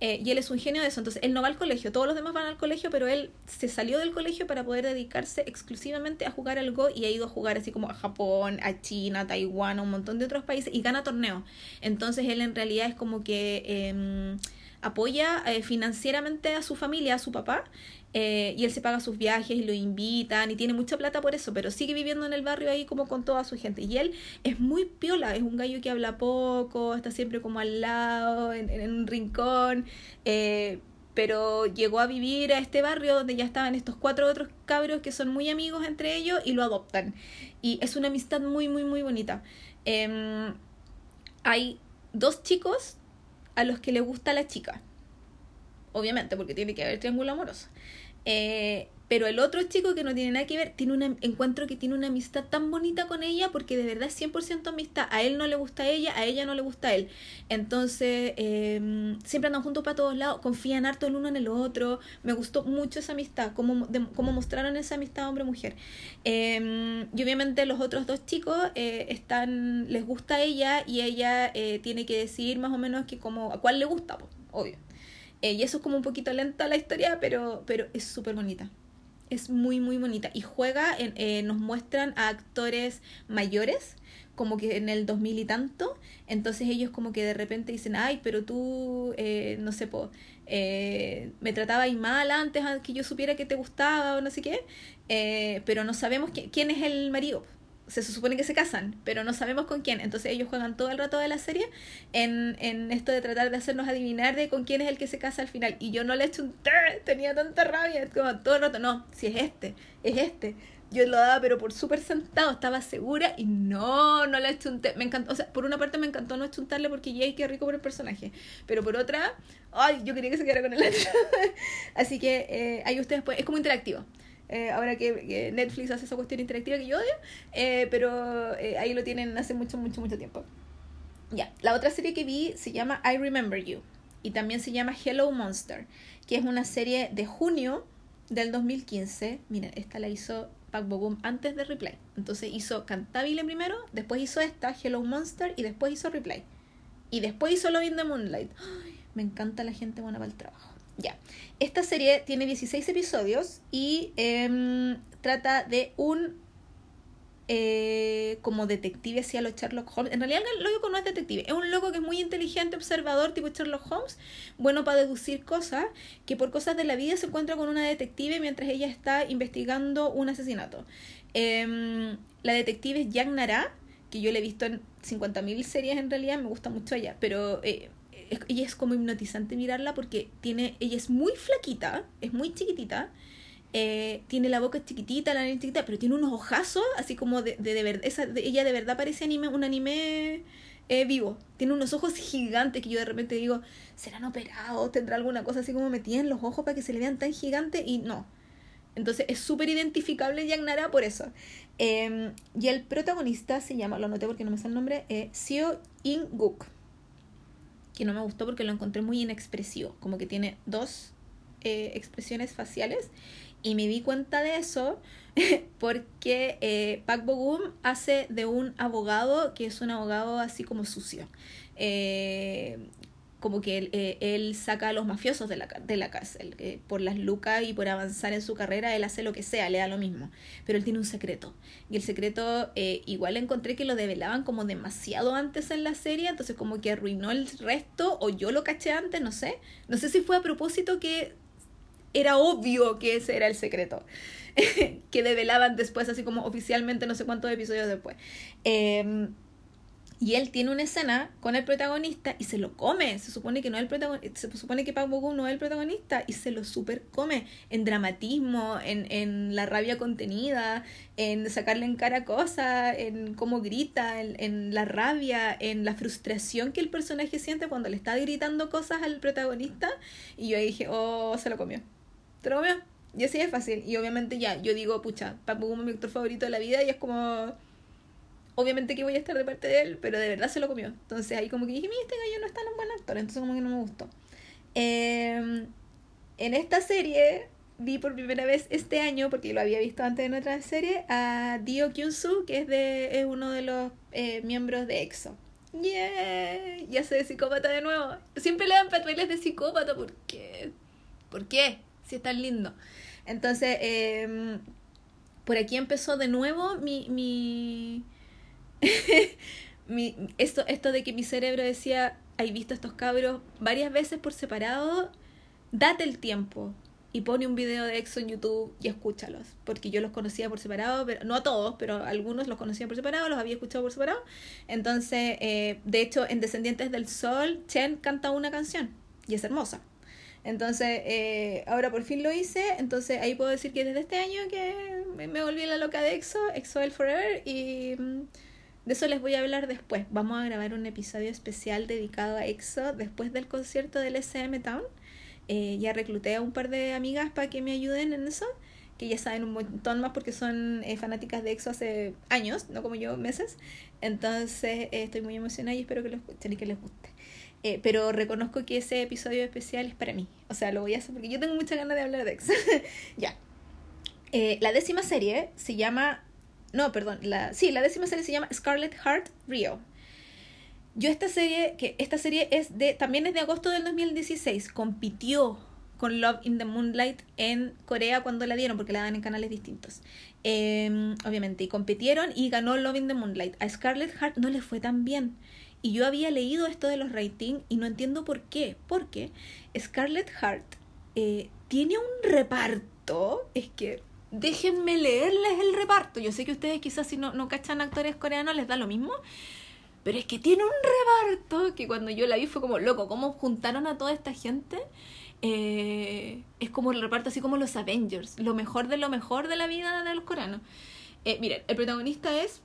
Eh, y él es un genio de eso. Entonces, él no va al colegio. Todos los demás van al colegio, pero él se salió del colegio para poder dedicarse exclusivamente a jugar al Go y ha ido a jugar así como a Japón, a China, a Taiwán, a un montón de otros países y gana torneos. Entonces, él en realidad es como que em, apoya eh, financieramente a su familia, a su papá, eh, y él se paga sus viajes y lo invitan y tiene mucha plata por eso, pero sigue viviendo en el barrio ahí como con toda su gente. Y él es muy piola, es un gallo que habla poco, está siempre como al lado, en, en un rincón, eh, pero llegó a vivir a este barrio donde ya estaban estos cuatro otros cabros que son muy amigos entre ellos y lo adoptan. Y es una amistad muy, muy, muy bonita. Em, hay dos chicos a los que le gusta la chica. Obviamente, porque tiene que haber triángulo amoroso. Eh, pero el otro chico que no tiene nada que ver, tiene un encuentro que tiene una amistad tan bonita con ella porque de verdad es 100% amistad. A él no le gusta a ella, a ella no le gusta a él. Entonces, em, siempre andan juntos para todos lados, confían harto el uno en el otro. Me gustó mucho esa amistad, cómo, cómo mostraron esa amistad hombre-mujer. Em, y obviamente los otros dos chicos eh, están, les gusta a ella y ella eh, tiene que decidir más o menos que como, a cuál le gusta, obvio. Eh, y eso es como un poquito lenta la historia, pero, pero es súper bonita es muy, muy bonita. Y juega, en, eh, nos muestran a actores mayores, como que en el 2000 y tanto. Entonces ellos como que de repente dicen, ay, pero tú, eh, no sé, po, eh, me tratabas mal antes que yo supiera que te gustaba o no sé qué. Eh, pero no sabemos quién es el marido se supone que se casan, pero no sabemos con quién. Entonces ellos juegan todo el rato de la serie en, en esto de tratar de hacernos adivinar de con quién es el que se casa al final. Y yo no le he hecho un tenía tanta rabia, como todo el rato, no, si es este, es este. Yo lo daba, pero por súper sentado, estaba segura y no, no le un Me encantó, o sea, por una parte me encantó no chuntarle porque Jay qué rico por el personaje, pero por otra, ay, yo quería que se quedara con el. Así que eh, ahí ustedes pueden, es como interactivo. Eh, ahora que, Netflix hace esa cuestión interactiva que yo odio, eh, pero eh, ahí lo tienen hace mucho, mucho, mucho tiempo. Ya, la otra serie que vi se llama I Remember You y también se llama Hello Monster, que es una serie de junio del 2015. Miren, esta la hizo Pac Boom antes de Replay. Entonces hizo Cantabile primero, después hizo esta, Hello Monster, y después hizo Replay. Y después hizo Love in the Moonlight. me encanta la gente buena para el trabajo. Ya. Esta serie tiene 16 episodios y em, trata de un eh, como detective hacia los Sherlock Holmes. En realidad el loco no es detective, es un loco que es muy inteligente, observador, tipo Sherlock Holmes, bueno para deducir cosas, que por cosas de la vida se encuentra con una detective mientras ella está investigando un asesinato. Em, la detective es Yang Nara, que yo le he visto en 50.000 series en realidad, me gusta mucho ella, pero eh, ella es como hipnotizante mirarla porque tiene, ella es muy flaquita, es muy chiquitita, eh, tiene la boca chiquitita, la nariz chiquita, pero tiene unos ojazos, así como de, de, verdad, ella de verdad parece anime, un anime eh, vivo, tiene unos ojos gigantes que yo de repente digo, ¿serán operados? ¿Tendrá alguna cosa así como metida en los ojos para que se le vean tan gigantes? Y no. Entonces es súper identificable Yang Nara por eso. Em, y el protagonista se llama, lo noté porque no me sale el nombre, eh, Seo In-guk que no me gustó porque lo encontré muy inexpresivo, como que tiene dos eh, expresiones faciales y me di cuenta de eso porque eh, Bogum hace de un abogado que es un abogado así como sucio. Eh, como que él, eh, él, saca a los mafiosos de la, de la cárcel. por las lucas y por avanzar en su carrera, él hace lo que sea, le da lo mismo. Pero él tiene un secreto. Y el secreto, eh, igual encontré que lo develaban como demasiado antes en la serie, entonces como que arruinó el resto, o yo lo caché antes, no sé. No sé si fue a propósito que era obvio que ese era el secreto. que develaban después, así como oficialmente, no sé cuántos episodios después. Eh, y él tiene una escena con el protagonista y se lo come. Se supone que no es el protagonista, se supone que no es el protagonista y se lo super come en dramatismo, en, en la rabia contenida, en sacarle en cara cosas, en cómo grita, en, la rabia, en la frustración que el personaje siente cuando le está gritando cosas al protagonista. Y yo dije, oh, se lo comió. ¿Se lo comió? Y así es fácil. Y obviamente ya, yo digo, pucha, Park es mi actor favorito de la vida y es como obviamente que voy a estar de parte de él, pero de verdad se lo comió. Entonces ahí como que dije, mira, este gallo no es tan un buen actor, entonces como que no me gustó. Em, en esta serie vi por primera vez este año, porque lo había visto antes en otra serie, a Dio Kyunsu, que es, de, es uno de los eh, miembros de EXO. Yeah, ya sé de psicópata de nuevo. Siempre le dan papeles de psicópata, ¿por qué? ¿Por qué? Si es tan lindo. Entonces, eh, por aquí empezó de nuevo mi, mi, mi, esto, esto de que mi cerebro decía, hay visto estos cabros varias veces por separado, date el tiempo y pone un video de EXO en YouTube y escúchalos, porque yo los conocía por separado, pero no a todos, pero algunos los conocía por separado, los había escuchado por separado. Entonces, eh, de hecho, en Descendientes del Sol, Chen canta una canción y es hermosa. Entonces, eh, ahora por fin lo hice, entonces ahí puedo decir que desde este año que me, me volví la loca de EXO, EXO el Forever, y mm, de eso les voy a hablar después. Vamos a grabar un episodio especial dedicado a EXO después del concierto del SM Town. Eh, ya recluté a un par de amigas para que me ayuden en eso, que ya saben un montón más porque son eh, fanáticas de EXO hace años, no como yo, meses. Entonces eh, estoy muy emocionada y espero que lo escuchen y que les guste. pero reconozco que ese episodio especial es para mí. O sea, lo voy a hacer porque yo tengo mucha ganas de hablar de EXO. ya. la décima serie se llama no, perdón. La, sí, la décima serie se llama Scarlet Heart Rio. Yo esta serie, que esta serie es de, también es de agosto del 2016, compitió con Love in the Moonlight en Corea cuando la dieron, porque la dan en canales distintos. Em, obviamente, y compitieron y ganó Love in the Moonlight. A Scarlet Heart no le fue tan bien. Y yo había leído esto de los ratings y no entiendo por qué. Porque Scarlet Heart eh, tiene un reparto, es que déjenme leerles el reparto. Yo sé que ustedes quizás si no, no cachan actores coreanos les da lo mismo. Pero es que tiene un reparto que cuando yo la vi fue como, loco, ¿cómo juntaron a toda esta gente? Eh, es como el reparto así como los Avengers, lo mejor de lo mejor de la vida de los coreanos. Eh, miren, el protagonista es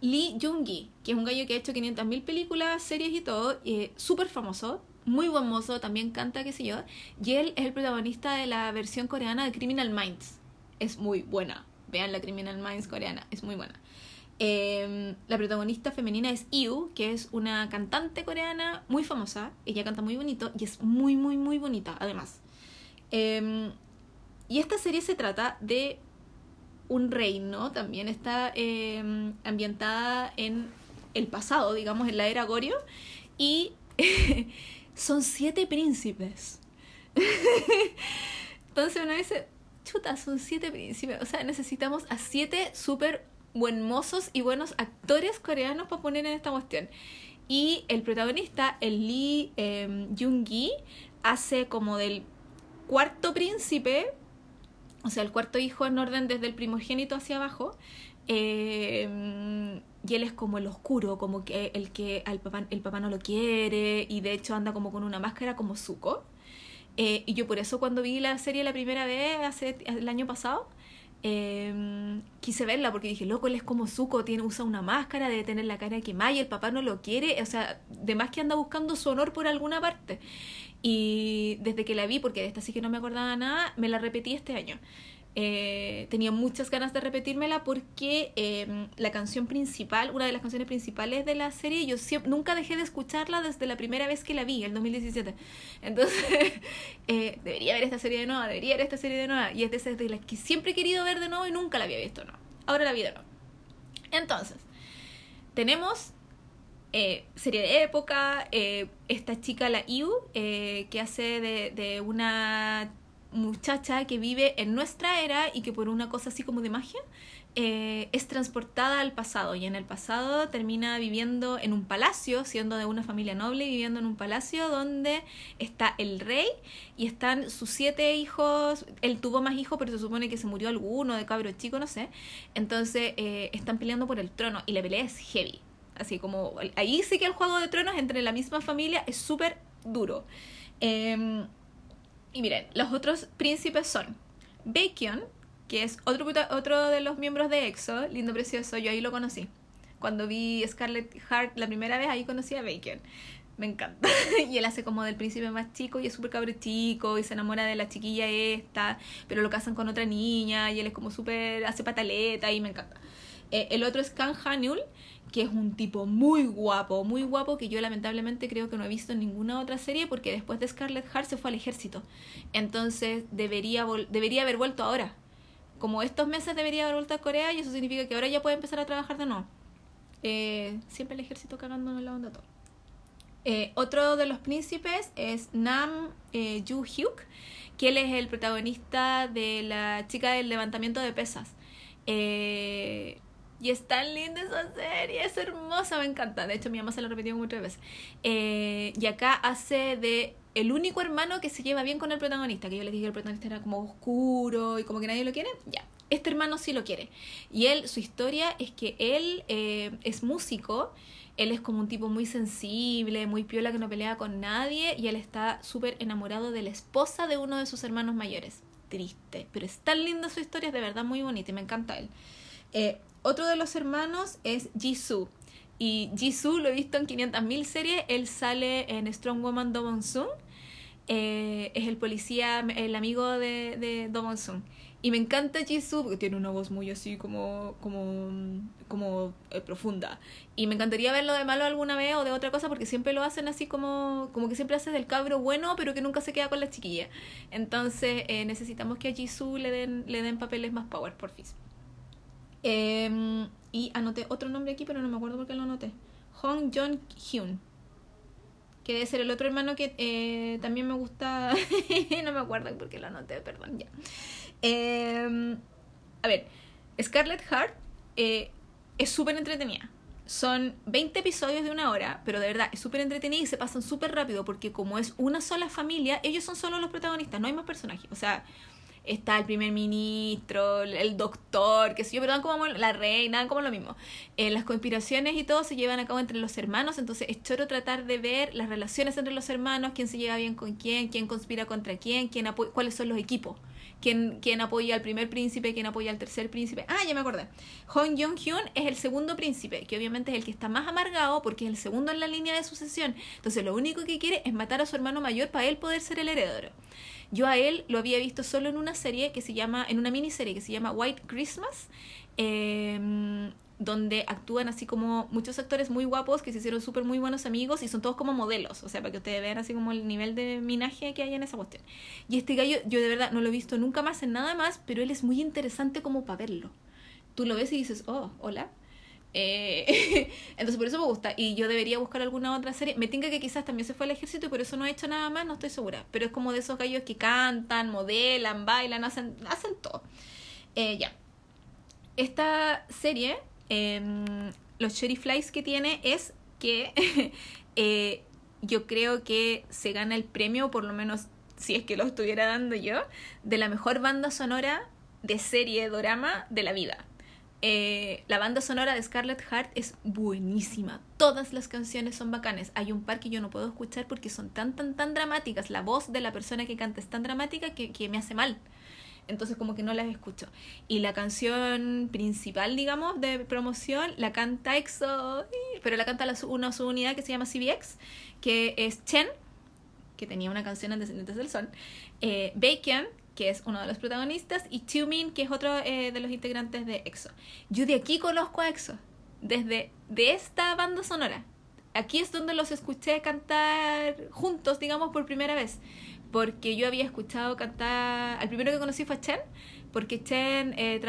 Lee Jung-gi, que es un gallo que ha hecho 500.000 películas, series y todo, eh, súper famoso, muy buen mozo, también canta, qué sé yo, y él es el protagonista de la versión coreana de Criminal Minds es muy buena. Vean la Criminal Minds coreana, es muy buena. Em, la protagonista femenina es Iu, que es una cantante coreana muy famosa. Ella canta muy bonito y es muy, muy, muy bonita, además. Em, y esta serie se trata de un reino, también está em, ambientada en el pasado, digamos, en la era Goryeo. Y son siete príncipes. Entonces una vez chuta, son siete príncipes. O sea, necesitamos a siete súper buen mozos y buenos actores coreanos para poner en esta cuestión. Y el protagonista, el Lee eh, Jung-gi, hace como del cuarto príncipe, o sea, el cuarto hijo en orden desde el primogénito hacia abajo. Em, y él es como el oscuro, como que el que al papá, el papá no lo quiere y de hecho anda como con una máscara como Zuko. Eh, y yo por eso cuando vi la serie la primera vez, hace el año pasado, eh, quise verla porque dije, loco, él es como Zuko, tiene, usa una máscara, debe tener la cara que y el papá no lo quiere, o sea, de más que anda buscando su honor por alguna parte. Y desde que la vi, porque de esta sí que no me acordaba nada, me la repetí este año. Eh, tenía muchas ganas de repetírmela porque em, la canción principal, una de las canciones principales de la serie, yo nunca dejé de escucharla desde la primera vez que la vi, el 2017. Entonces, eh, debería ver esta serie de nuevo, debería ver esta serie de nuevo. Y es de esas de las que siempre he querido ver de nuevo y nunca la había visto, ¿no? Ahora la vi de nuevo. Entonces, tenemos eh, serie de época, esta chica, la Iu, que hace de, de una muchacha que vive en nuestra era y que por una cosa así como de magia eh, es transportada al pasado. Y en el pasado termina viviendo en un palacio, siendo de una familia noble, viviendo en un palacio donde está el rey y están sus siete hijos, él tuvo más hijos pero se supone que se murió alguno de cabro chico, no sé, entonces eh, están peleando por el trono y la pelea es heavy, así como ahí sí que el juego de tronos entre la misma familia es súper duro. Em, y miren, los otros príncipes son Bacon, que es otro, otro de los miembros de EXO, lindo precioso, yo ahí lo conocí. Cuando vi Scarlet Heart la primera vez, ahí conocí a Bacon. Me encanta. y él hace como del príncipe más chico y es súper cabrón chico y se enamora de la chiquilla esta, pero lo casan con otra niña y él es como súper, hace pataleta y me encanta. Eh, el otro es Kang Hanul, que es un tipo muy guapo, muy guapo, que yo lamentablemente creo que no he visto en ninguna otra serie porque después de Scarlet Heart se fue al ejército. Entonces debería, debería haber vuelto ahora. Como estos meses debería haber vuelto a Corea y eso significa que ahora ya puede empezar a trabajar de nuevo. Eh, siempre el ejército cagándonos la onda todo. Eh, otro de los príncipes es Nam eh, Ju Hyuk, que él es el protagonista de la chica del levantamiento de pesas. Eh, Y es tan linda esa serie, es hermosa, me encanta. De hecho, mi mamá se la repetido muchas veces. Eh, y acá hace de el único hermano que se lleva bien con el protagonista, que yo les dije que el protagonista era como oscuro y como que nadie lo quiere. Ya, este hermano sí lo quiere. Y él, su historia es que él eh, es músico, él es como un tipo muy sensible, muy piola que no pelea con nadie y él está súper enamorado de la esposa de uno de sus hermanos mayores. Triste, pero es tan linda su historia, es de verdad muy bonita y me encanta él. Eh, otro de los hermanos es Jisoo. Y Jisoo lo he visto en 500.000 series. Él sale en Strong Woman Do Monsoon. Eh, es el policía, el amigo de, de Do Monsoon. Y me encanta Jisoo porque tiene una voz muy así como, como, como eh, profunda. Y me encantaría verlo de malo alguna vez o de otra cosa porque siempre lo hacen así como, como que siempre hace del cabro bueno pero que nunca se queda con la chiquilla. Entonces eh, necesitamos que a Jisoo le den, le den papeles más power, por fin. Em, y anoté otro nombre aquí, pero no me acuerdo por qué lo anoté. Hong Jong Hyun. Que debe ser el otro hermano que eh, también me gusta. no me acuerdo por qué lo anoté, perdón, ya. Em, a ver, Scarlet Heart eh, es súper entretenida. Son 20 episodios de una hora, pero de verdad es súper entretenida y se pasan súper rápido porque como es una sola familia, ellos son solo los protagonistas, no hay más personajes. O sea, está el primer ministro, el doctor, que sé yo, pero dan como la reina, dan como lo mismo. Eh, las conspiraciones y todo se llevan a cabo entre los hermanos, entonces es choro tratar de ver las relaciones entre los hermanos, quién se lleva bien con quién, quién conspira contra quién, quién cuáles son los equipos. Quién, quién apoya al primer príncipe, quién apoya al tercer príncipe. Ah, ya me acordé. Hong Jong-hyun es el segundo príncipe, que obviamente es el que está más amargado porque es el segundo en la línea de sucesión. Entonces lo único que quiere es matar a su hermano mayor para él poder ser el heredero. Yo a él lo había visto solo en una serie que se llama, en una miniserie que se llama White Christmas, em, donde actúan así como muchos actores muy guapos que se hicieron súper muy buenos amigos y son todos como modelos, o sea, para que ustedes vean así como el nivel de minaje que hay en esa cuestión. Y este gallo, yo de verdad no lo he visto nunca más en nada más, pero él es muy interesante como para verlo. Tú lo ves y dices, oh, hola, eh, entonces por eso me gusta. Y yo debería buscar alguna otra serie. Me tinca que quizás también se fue al ejército y por eso no ha hecho nada más, no estoy segura. Pero es como de esos gallos que cantan, modelan, bailan, hacen, hacen todo. Eh, ya. Esta serie, em, los Cherry Flies que tiene es que eh, yo creo que se gana el premio, por lo menos si es que lo estuviera dando yo, de la mejor banda sonora de serie drama de la vida. Eh, la banda sonora de Scarlet Heart es buenísima. Todas las canciones son bacanes. Hay un par que yo no puedo escuchar porque son tan, tan, tan dramáticas. La voz de la persona que canta es tan dramática que, me hace mal. Entonces como que no las escucho. Y la canción principal, digamos, de promoción, la canta EXO, pero la canta una subunidad que se llama CBX, que es Chen, que tenía una canción en Descendientes del Sol, eh, Bacon, que es uno de los protagonistas, y Min, que es otro eh, de los integrantes de EXO. Yo de aquí conozco a EXO, desde de esta banda sonora. Aquí es donde los escuché cantar juntos, digamos, por primera vez. Porque yo había escuchado cantar. Al primero que conocí fue Chen, porque Chen eh,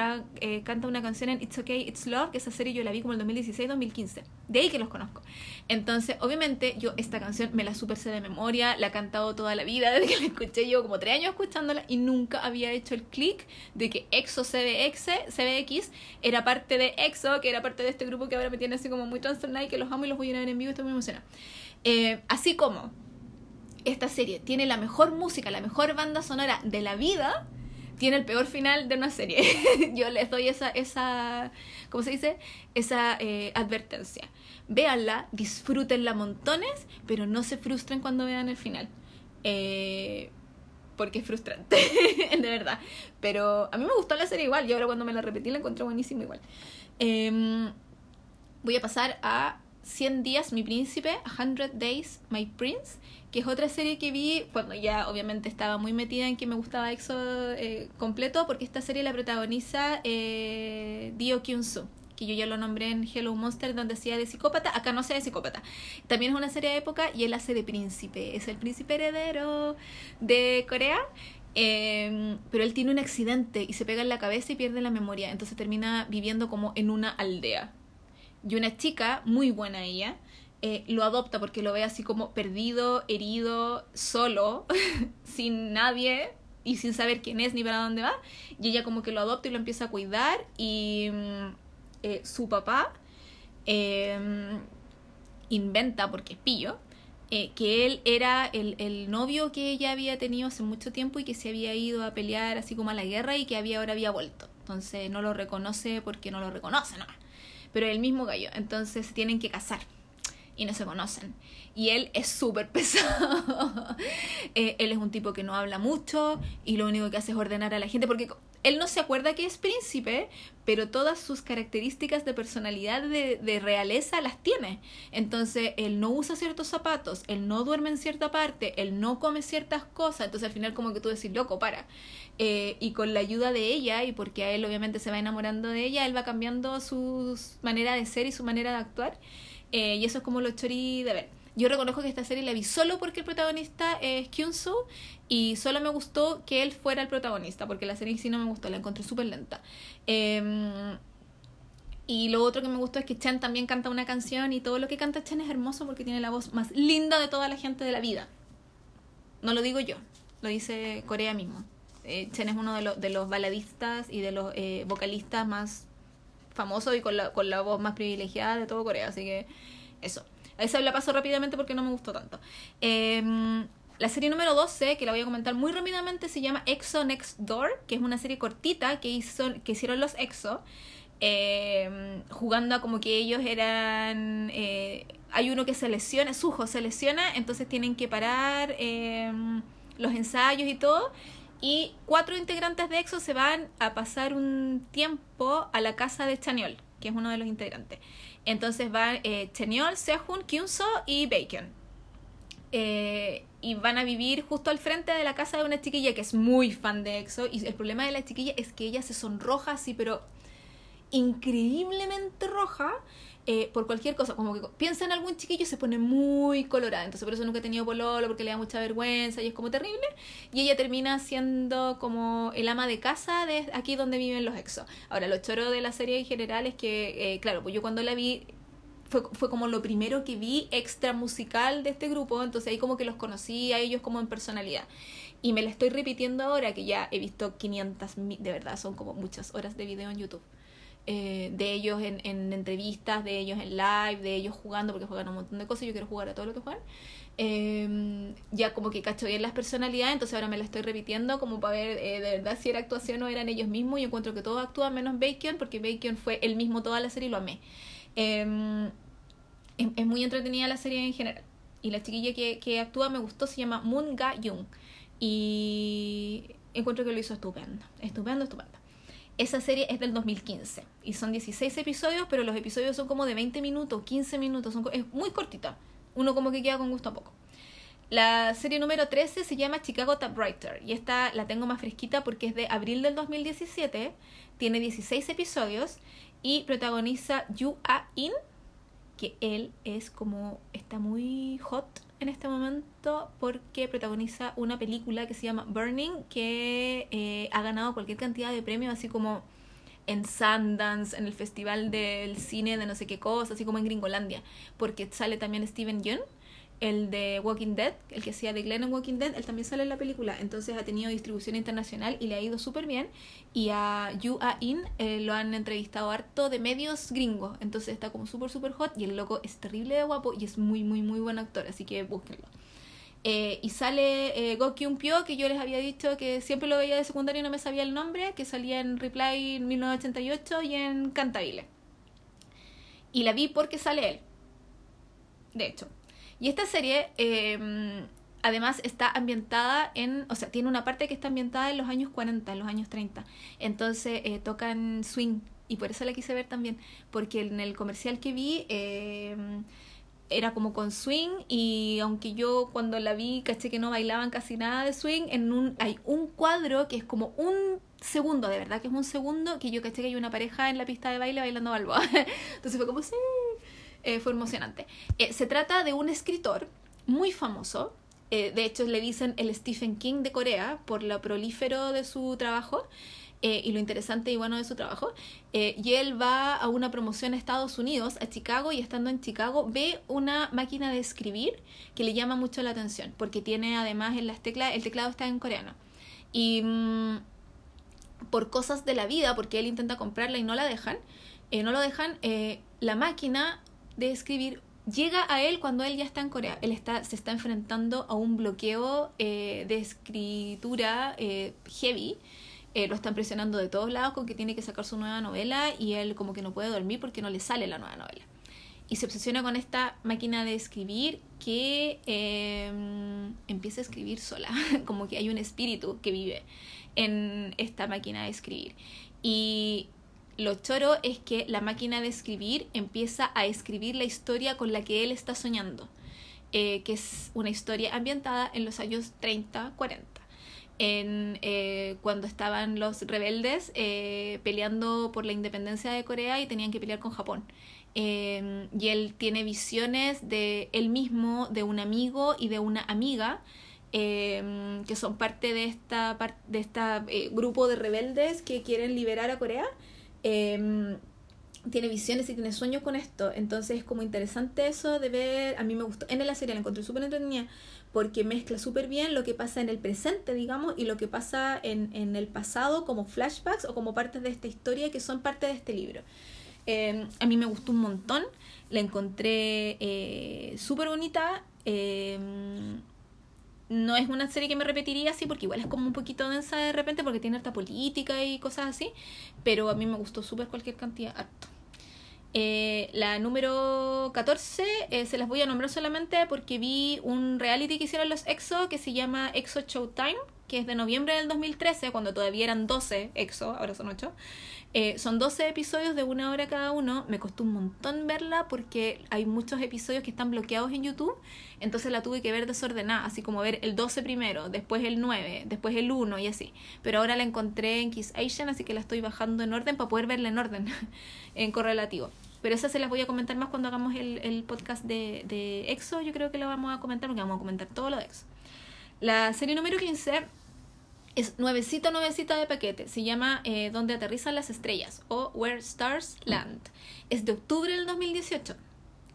eh, canta una canción en It's Okay, It's Love, que esa serie yo la vi como el 2016-2015. De ahí que los conozco. Entonces, obviamente, yo esta canción me la super sé de memoria, la he cantado toda la vida, desde que la escuché yo como tres años escuchándola y nunca había hecho el clic de que EXO CBX, CBX era parte de EXO, que era parte de este grupo que ahora me tiene así como muy trastornada y que los amo y los voy a ver en vivo, estoy muy emocionada. Eh, así como esta serie tiene la mejor música, la mejor banda sonora de la vida, tiene el peor final de una serie. Yo les doy esa, esa ¿cómo se dice? Esa eh, advertencia. Véanla, disfrútenla montones, pero no se frustren cuando vean el final. Eh, porque es frustrante, de verdad. Pero a mí me gustó la serie igual, y ahora cuando me la repetí la encontré buenísima igual. Em, voy a pasar a 100 días mi príncipe, 100 Days My Prince, que es otra serie que vi cuando ya obviamente estaba muy metida en que me gustaba EXO eh, completo, porque esta serie la protagoniza eh, Dio Kyun-soo que yo ya lo nombré en Hello Monster, donde hacía de psicópata, acá no hace de psicópata. También es una serie de época y él hace de príncipe, es el príncipe heredero de Corea. Em, pero él tiene un accidente y se pega en la cabeza y pierde la memoria, entonces termina viviendo como en una aldea. Y una chica, muy buena ella, eh, lo adopta porque lo ve así como perdido, herido, solo, sin nadie y sin saber quién es ni para dónde va. Y ella como que lo adopta y lo empieza a cuidar y, mm, eh, su papá em, inventa, porque es pillo, eh, que él era el, el, novio que ella había tenido hace mucho tiempo y que se había ido a pelear así como a la guerra y que había, ahora había vuelto. Entonces no lo reconoce porque no lo reconoce, ¿no? Pero el mismo gallo. Entonces se tienen que casar y no se conocen. Y él es súper pesado. Eh, él es un tipo que no habla mucho y lo único que hace es ordenar a la gente porque él no se acuerda que es príncipe, pero todas sus características de personalidad de, de, realeza las tiene. Entonces, él no usa ciertos zapatos, él no duerme en cierta parte, él no come ciertas cosas. Entonces, al final, como que tú decís, loco, para. Eh, y con la ayuda de ella, y porque a él obviamente se va enamorando de ella, él va cambiando su manera de ser y su manera de actuar. Eh, y eso es como lo chori de ver. Yo reconozco que esta serie la vi solo porque el protagonista es Kyun-soo y solo me gustó que él fuera el protagonista, porque la serie sí no me gustó, la encontré súper lenta. Em, y lo otro que me gustó es que Chen también canta una canción y todo lo que canta Chen es hermoso porque tiene la voz más linda de toda la gente de la vida. No lo digo yo, lo dice Corea mismo. Eh, Chen es uno de, los de los baladistas y de los eh, vocalistas más famosos y con la, con la voz más privilegiada de todo Corea, así que eso. Esa la paso rápidamente porque no me gustó tanto. Em, la serie número 12, que la voy a comentar muy rápidamente, se llama EXO Next Door, que es una serie cortita que, hizo, que hicieron los EXO, em, jugando a como que ellos eran... Eh, hay uno que se lesiona, Sujo se lesiona, entonces tienen que parar em, los ensayos y todo. Y cuatro integrantes de EXO se van a pasar un tiempo a la casa de Chaniol, que es uno de los integrantes. Entonces van eh, Chenyol, Sehun, Kyunso y Bacon. Eh, y van a vivir justo al frente de la casa de una chiquilla que es muy fan de EXO. Y el problema de la chiquilla es que ella se sonroja así, pero increíblemente roja eh, por cualquier cosa, como que piensa en algún chiquillo y se pone muy colorada, entonces por eso nunca ha tenido pololo, porque le da mucha vergüenza y es como terrible, y ella termina siendo como el ama de casa de aquí donde viven los exos. Ahora, lo choro de la serie en general es que, eh, claro, pues yo cuando la vi fue, fue, como lo primero que vi extra musical de este grupo, entonces ahí como que los conocí a ellos como en personalidad. Y me la estoy repitiendo ahora que ya he visto 500, de verdad, son como muchas horas de video en YouTube. Eh, de ellos en, en, entrevistas, de ellos en live, de ellos jugando, porque juegan un montón de cosas, yo quiero jugar a todo lo que juegan. Eh, ya como que cacho bien las personalidades, entonces ahora me la estoy repitiendo como para ver eh, de verdad si era actuación o eran ellos mismos. Y encuentro que todos actúan menos Bacon, porque Bacon fue el mismo toda la serie y lo amé. Em, es, es, muy entretenida la serie en general. Y la chiquilla que, que actúa me gustó, se llama Moon Ga Young. Y encuentro que lo hizo estupendo, estupendo, estupendo. Esa serie es del 2015 y son 16 episodios, pero los episodios son como de 20 minutos, 15 minutos, es muy cortita. Uno como que queda con gusto a poco. La serie número 13 se llama Chicago Typewriter y esta la tengo más fresquita porque es de abril del 2017, tiene 16 episodios y protagoniza Yu A-in, que él es como, está muy hot en este momento porque protagoniza una película que se llama Burning, que eh, ha ganado cualquier cantidad de premios, así como en Sundance, en el Festival del Cine de no sé qué cosa, así como en Gringolandia, porque sale también Steven Yeun el de Walking Dead, el que hacía de Glenn en Walking Dead, él también sale en la película, entonces ha tenido distribución internacional y le ha ido súper bien. Y a Yu A In eh, lo han entrevistado harto de medios gringos, entonces está como súper, súper hot y el loco es terrible de guapo y es muy, muy, muy buen actor, así que búsquenlo. Eh, y sale eh, Go Kyung Pyo, que yo les había dicho que siempre lo veía de secundario y no me sabía el nombre, que salía en Reply en 1988 y en Cantabile. Y la vi porque sale él. De hecho. Y esta serie, eh, además, está ambientada en, o sea, tiene una parte que está ambientada en los años 40, en los años 30. Entonces eh, tocan swing y por eso la quise ver también, porque en el comercial que vi... Eh, era como con swing y aunque yo cuando la vi caché que no bailaban casi nada de swing, en un, hay un cuadro que es como un segundo, de verdad que es un segundo, que yo caché que hay una pareja en la pista de baile bailando balboa. Entonces fue como, sí, eh, fue emocionante. Eh, se trata de un escritor muy famoso, eh, de hecho le dicen el Stephen King de Corea por lo prolífero de su trabajo y lo interesante y bueno de su trabajo. y él va a una promoción a Estados Unidos, a Chicago, y estando en Chicago ve una máquina de escribir que le llama mucho la atención, porque tiene además en las teclas, el teclado está en coreano. Y... Mm, por cosas de la vida, porque él intenta comprarla y no la dejan, no lo dejan, la máquina de escribir llega a él cuando él ya está en Corea. Él está, se está enfrentando a un bloqueo eh, de escritura heavy. lo están presionando de todos lados con que tiene que sacar su nueva novela y él como que no puede dormir porque no le sale la nueva novela. Y se obsesiona con esta máquina de escribir que em, empieza a escribir sola, como que hay un espíritu que vive en esta máquina de escribir. Y lo choro es que la máquina de escribir empieza a escribir la historia con la que él está soñando, eh, que es una historia ambientada en los años 30, 40. En, eh, cuando estaban los rebeldes eh, peleando por la independencia de Corea y tenían que pelear con Japón. y él tiene visiones de él mismo, de un amigo y de una amiga Em, que son parte de esta de esta grupo de rebeldes que quieren liberar a Corea em, tiene visiones y tiene sueños con esto. Entonces es como interesante eso de ver a mí me gustó en la serie la encontré súper entretenida porque mezcla súper bien lo que pasa en el presente digamos y lo que pasa en, en el pasado como flashbacks o como partes de esta historia que son parte de este libro. Em, a mí me gustó un montón la encontré eh, súper bonita no es una serie que me repetiría así, porque igual es como un poquito densa de repente, porque tiene harta política y cosas así, pero a mí me gustó súper cualquier cantidad, harto. Eh, la número 14 eh, se las voy a nombrar solamente porque vi un reality que hicieron los EXO que se llama EXO Showtime, que es de noviembre del 2013, cuando todavía eran 12 EXO, ahora son 8. Eh, son 12 episodios de una hora cada uno. Me costó un montón verla porque hay muchos episodios que están bloqueados en YouTube. Entonces la tuve que ver desordenada, así como ver el 12 primero, después el 9, después el 1 y así. Pero ahora la encontré en Kiss Asian, así que la estoy bajando en orden para poder verla en orden, en correlativo. Pero esa se las voy a comentar más cuando hagamos el, el podcast de, de EXO. Yo creo que lo vamos a comentar porque vamos a comentar todo lo de EXO. La serie número 15 es nuevecita, nuevecita de paquete. Se llama eh, Donde aterrizan las estrellas o Where Stars Land. Es de octubre del 2018.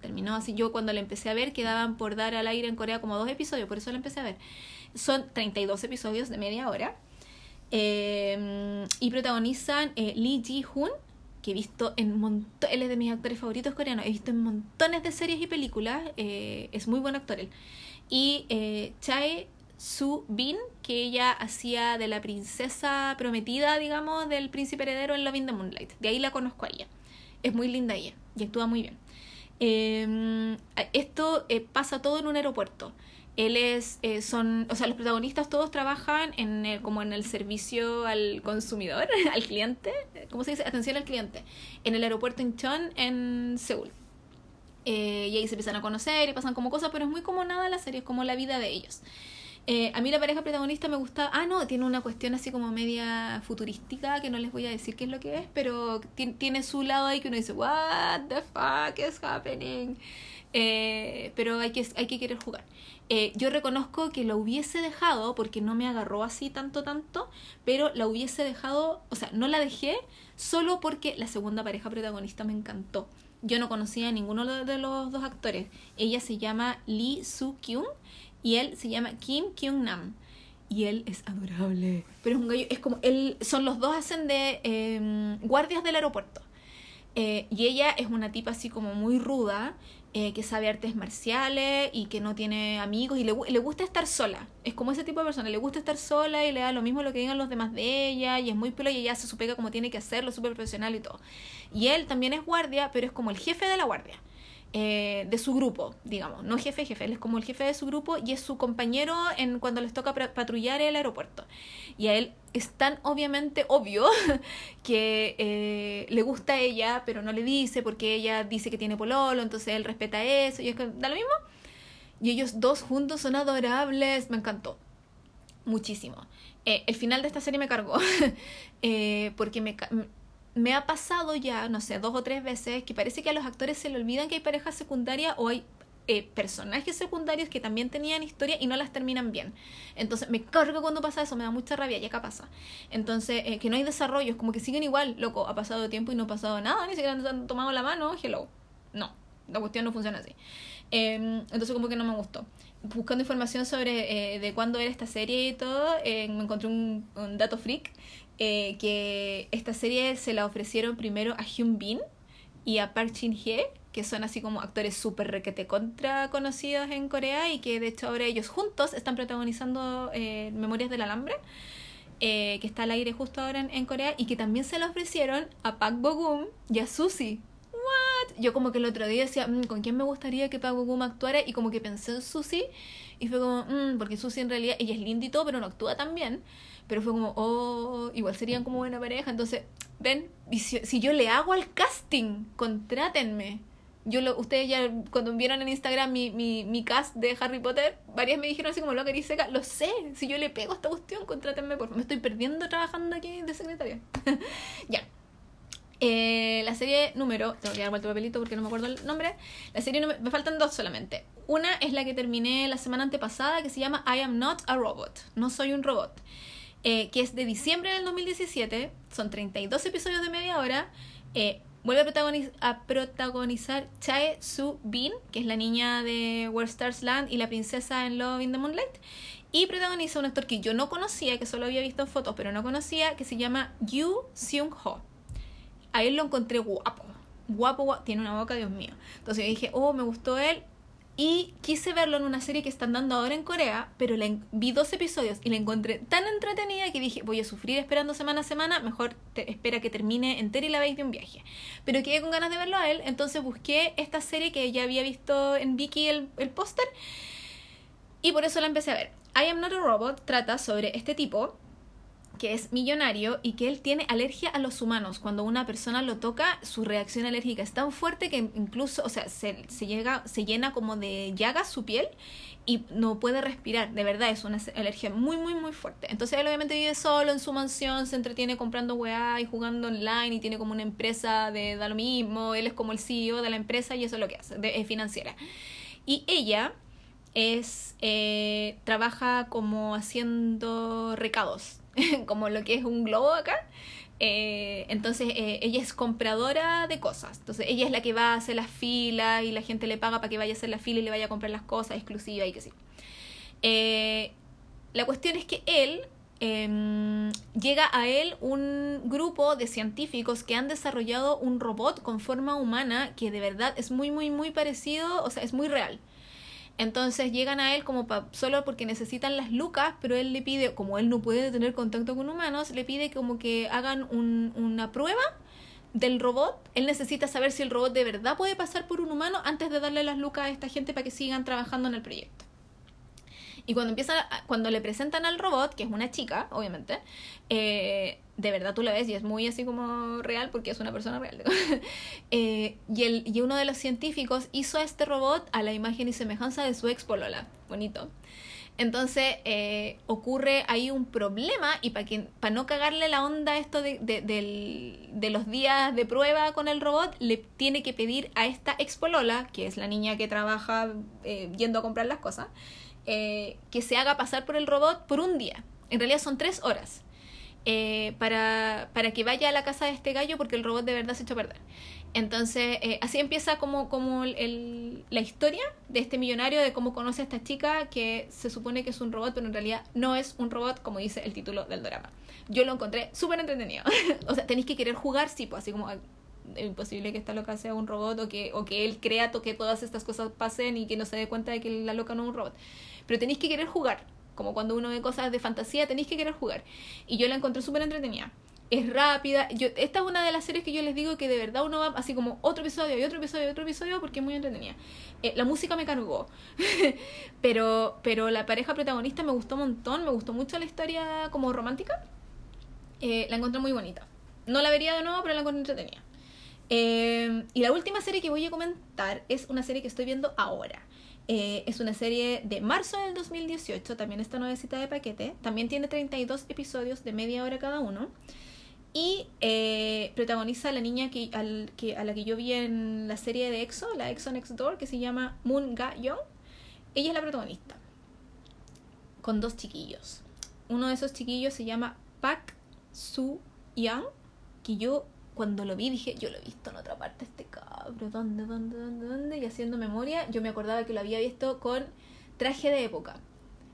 Terminó así. Yo cuando la empecé a ver quedaban por dar al aire en Corea como dos episodios, por eso la empecé a ver. Son 32 episodios de media hora. Eh, y protagonizan eh, Lee Ji-hoon, que he visto en montones, él es de mis actores favoritos coreanos, he visto en montones de series y películas, es muy buen actor él. Y Chae su Bin, que ella hacía de la princesa prometida, digamos, del príncipe heredero en Loving the Moonlight. De ahí la conozco a ella. Es muy linda ella y actúa muy bien. Em, esto eh, pasa todo en un aeropuerto. Él es, eh, son, o sea, los protagonistas todos trabajan en como en el servicio al consumidor, al cliente, ¿cómo se dice? Atención al cliente, en el aeropuerto Incheon en Seúl. Eh, y ahí se empiezan a conocer y pasan como cosas, pero es muy como nada la serie, es como la vida de ellos. Eh, a mí la pareja protagonista me gusta. Ah, no, tiene una cuestión así como media futurística que no les voy a decir qué es lo que es, pero tiene su lado ahí que uno dice, ¿What the fuck is happening? Eh, pero hay que, hay que querer jugar. Eh, yo reconozco que lo hubiese dejado porque no me agarró así tanto, tanto, pero la hubiese dejado, o sea, no la dejé solo porque la segunda pareja protagonista me encantó. Yo no conocía a ninguno de los dos actores. Ella se llama Lee Soo-kyung y él se llama Kim Kyung Nam. Y él es adorable. Pero es un gallo, es como, él, son los dos hacen de em, guardias del aeropuerto. Eh, y ella es una tipa así como muy ruda, eh, que sabe artes marciales y que no tiene amigos y le, le, gusta estar sola. Es como ese tipo de persona, le gusta estar sola y le da lo mismo lo que digan los demás de ella y es muy pelo y ella se su pega como tiene que hacerlo, súper profesional y todo. Y él también es guardia, pero es como el jefe de la guardia. Eh, de su grupo, digamos, no jefe, jefe, él es como el jefe de su grupo y es su compañero en cuando les toca patrullar el aeropuerto. Y a él es tan obviamente obvio que eh, le gusta a ella, pero no le dice porque ella dice que tiene pololo, entonces él respeta eso y es que da lo mismo. Y ellos dos juntos son adorables, me encantó muchísimo. Eh, el final de esta serie me cargó porque me, me ha pasado ya, no sé, dos o tres veces que parece que a los actores se le olvidan que hay parejas secundarias o hay eh, personajes secundarios que también tenían historia y no las terminan bien. Entonces me cargo cuando pasa eso, me da mucha rabia, y acá pasa. Entonces, eh, que no hay desarrollo, es como que siguen igual, loco, ha pasado tiempo y no ha pasado nada, ni siquiera han tomado la mano, hello. No, la cuestión no funciona así. Em, entonces como que no me gustó. buscando información sobre eh, de cuándo era esta serie y todo, me encontré un, un dato freak eh, que esta serie se la ofrecieron primero a Hyun Bin y a Park Shin Hye, que son así como actores súper requete contra conocidos en Corea y que de hecho ahora ellos juntos están protagonizando eh, Memorias del Alambre. eh, que está al aire justo ahora en, Corea y que también se la ofrecieron a Park Bo-gum y a Suzy. What? Yo como que el otro día decía, "Mm, ¿con quién me gustaría que Park Bo-gum actuara? Y como que pensé en Suzy y fue como, "Mm", porque Suzy en realidad, ella es linda y todo, pero no actúa tan bien. Pero fue como, oh, igual serían como buena pareja. Entonces, ven, si, si yo le hago al casting, contrátenme. Yo lo, ustedes ya cuando vieron en Instagram mi, mi, mi cast de Harry Potter, varias me dijeron así como lo que dice seca, lo sé, si yo le pego a esta cuestión, contrátenme, por favor. Me estoy perdiendo trabajando aquí de secretaria. ya. Eh, la serie número, tengo que dar vuelta el papelito porque no me acuerdo el nombre. La serie número, me faltan dos solamente. Una es la que terminé la semana antepasada que se llama I am not a robot. No soy un robot. Eh, que es de diciembre del 2017. Son 32 episodios de media hora. Eh, vuelve a, protagoniz a protagonizar Chae Su Bin, que es la niña de Where Stars Land y la princesa en Love in the Moonlight. Y protagoniza un actor que yo no conocía, que solo había visto en fotos, pero no conocía, que se llama Yu Seung Ho a él lo encontré guapo. Guapo, guapo. Tiene una boca, Dios mío. Entonces yo dije, oh, me gustó él. Y quise verlo en una serie que están dando ahora en Corea, pero la vi dos episodios y la encontré tan entretenida que dije, voy a sufrir esperando semana a semana, mejor te- espera que termine entera y la veis de un viaje. Pero quedé con ganas de verlo a él, entonces busqué esta serie que ya había visto en Vicky el, el póster y por eso la empecé a ver. I Am Not a Robot trata sobre este tipo que es millonario y que él tiene alergia a los humanos. Cuando una persona lo toca, su reacción alérgica es tan fuerte que incluso, o sea, se, se, llega, se llena como de llagas su piel y no puede respirar. De verdad, es una alergia muy, muy, muy fuerte. Entonces él obviamente vive solo en su mansión, se entretiene comprando weá y jugando online y tiene como una empresa de da lo mismo. Él es como el CEO de la empresa y eso es lo que hace, es financiera. Y ella es eh, trabaja como haciendo recados como lo que es un globo acá. Eh, entonces eh, ella es compradora de cosas. Entonces ella es la que va a hacer las filas y la gente le paga para que vaya a hacer la fila y le vaya a comprar las cosas exclusivas y que sí. Eh, la cuestión es que él eh, llega a él un grupo de científicos que han desarrollado un robot con forma humana que de verdad es muy muy muy parecido, o sea, es muy real. Entonces llegan a él como pa, solo porque necesitan las lucas, pero él le pide, como él no puede tener contacto con humanos, le pide como que hagan un, una prueba del robot. Él necesita saber si el robot de verdad puede pasar por un humano antes de darle las lucas a esta gente para que sigan trabajando en el proyecto. Y cuando empieza, cuando le presentan al robot, que es una chica, obviamente, eh, de verdad tú la ves y es muy así como real porque es una persona real. eh, y, el, y uno de los científicos hizo a este robot a la imagen y semejanza de su ex polola. Bonito. Entonces eh, ocurre ahí un problema y para pa no cagarle la onda esto de, de, de, de, los días de prueba con el robot, le tiene que pedir a esta ex polola, que es la niña que trabaja eh, yendo a comprar las cosas, eh, que se haga pasar por el robot por un día. En realidad son tres horas. Eh, para, para, que vaya a la casa de este gallo porque el robot de verdad se echó a perder. Entonces, eh, así empieza como, como el, la historia de este millonario, de cómo conoce a esta chica que se supone que es un robot, pero en realidad no es un robot, como dice el título del drama. Yo lo encontré súper entretenido. o sea, tenéis que querer jugar, sí, pues así como es imposible que esta loca sea un robot o que, o que él crea que todas estas cosas pasen y que no se dé cuenta de que la loca no es un robot. Pero tenéis que querer jugar. Como cuando uno ve cosas de fantasía, tenéis que querer jugar. Y yo la encontré súper entretenida. Es rápida. Yo, esta es una de las series que yo les digo que de verdad uno va así como otro episodio y otro episodio y otro episodio porque es muy entretenida. Eh, la música me cargó. pero, pero la pareja protagonista me gustó un montón. Me gustó mucho la historia como romántica. Eh, la encontré muy bonita. No la vería de nuevo, pero la encontré entretenida. Eh, y la última serie que voy a comentar es una serie que estoy viendo ahora. Eh, es una serie de marzo del 2018, también está nuevecita de paquete. También tiene 32 episodios de media hora cada uno. Y eh, protagoniza a la niña que, al, que, a la que yo vi en la serie de EXO, la EXO Next Door, que se llama Moon Ga-young. Ella es la protagonista. Con dos chiquillos. Uno de esos chiquillos se llama Pak Su-young, que yo cuando lo vi dije, yo lo he visto en otra parte este cabro, ¿dónde, dónde, dónde, dónde? Y haciendo memoria, yo me acordaba que lo había visto con traje de época.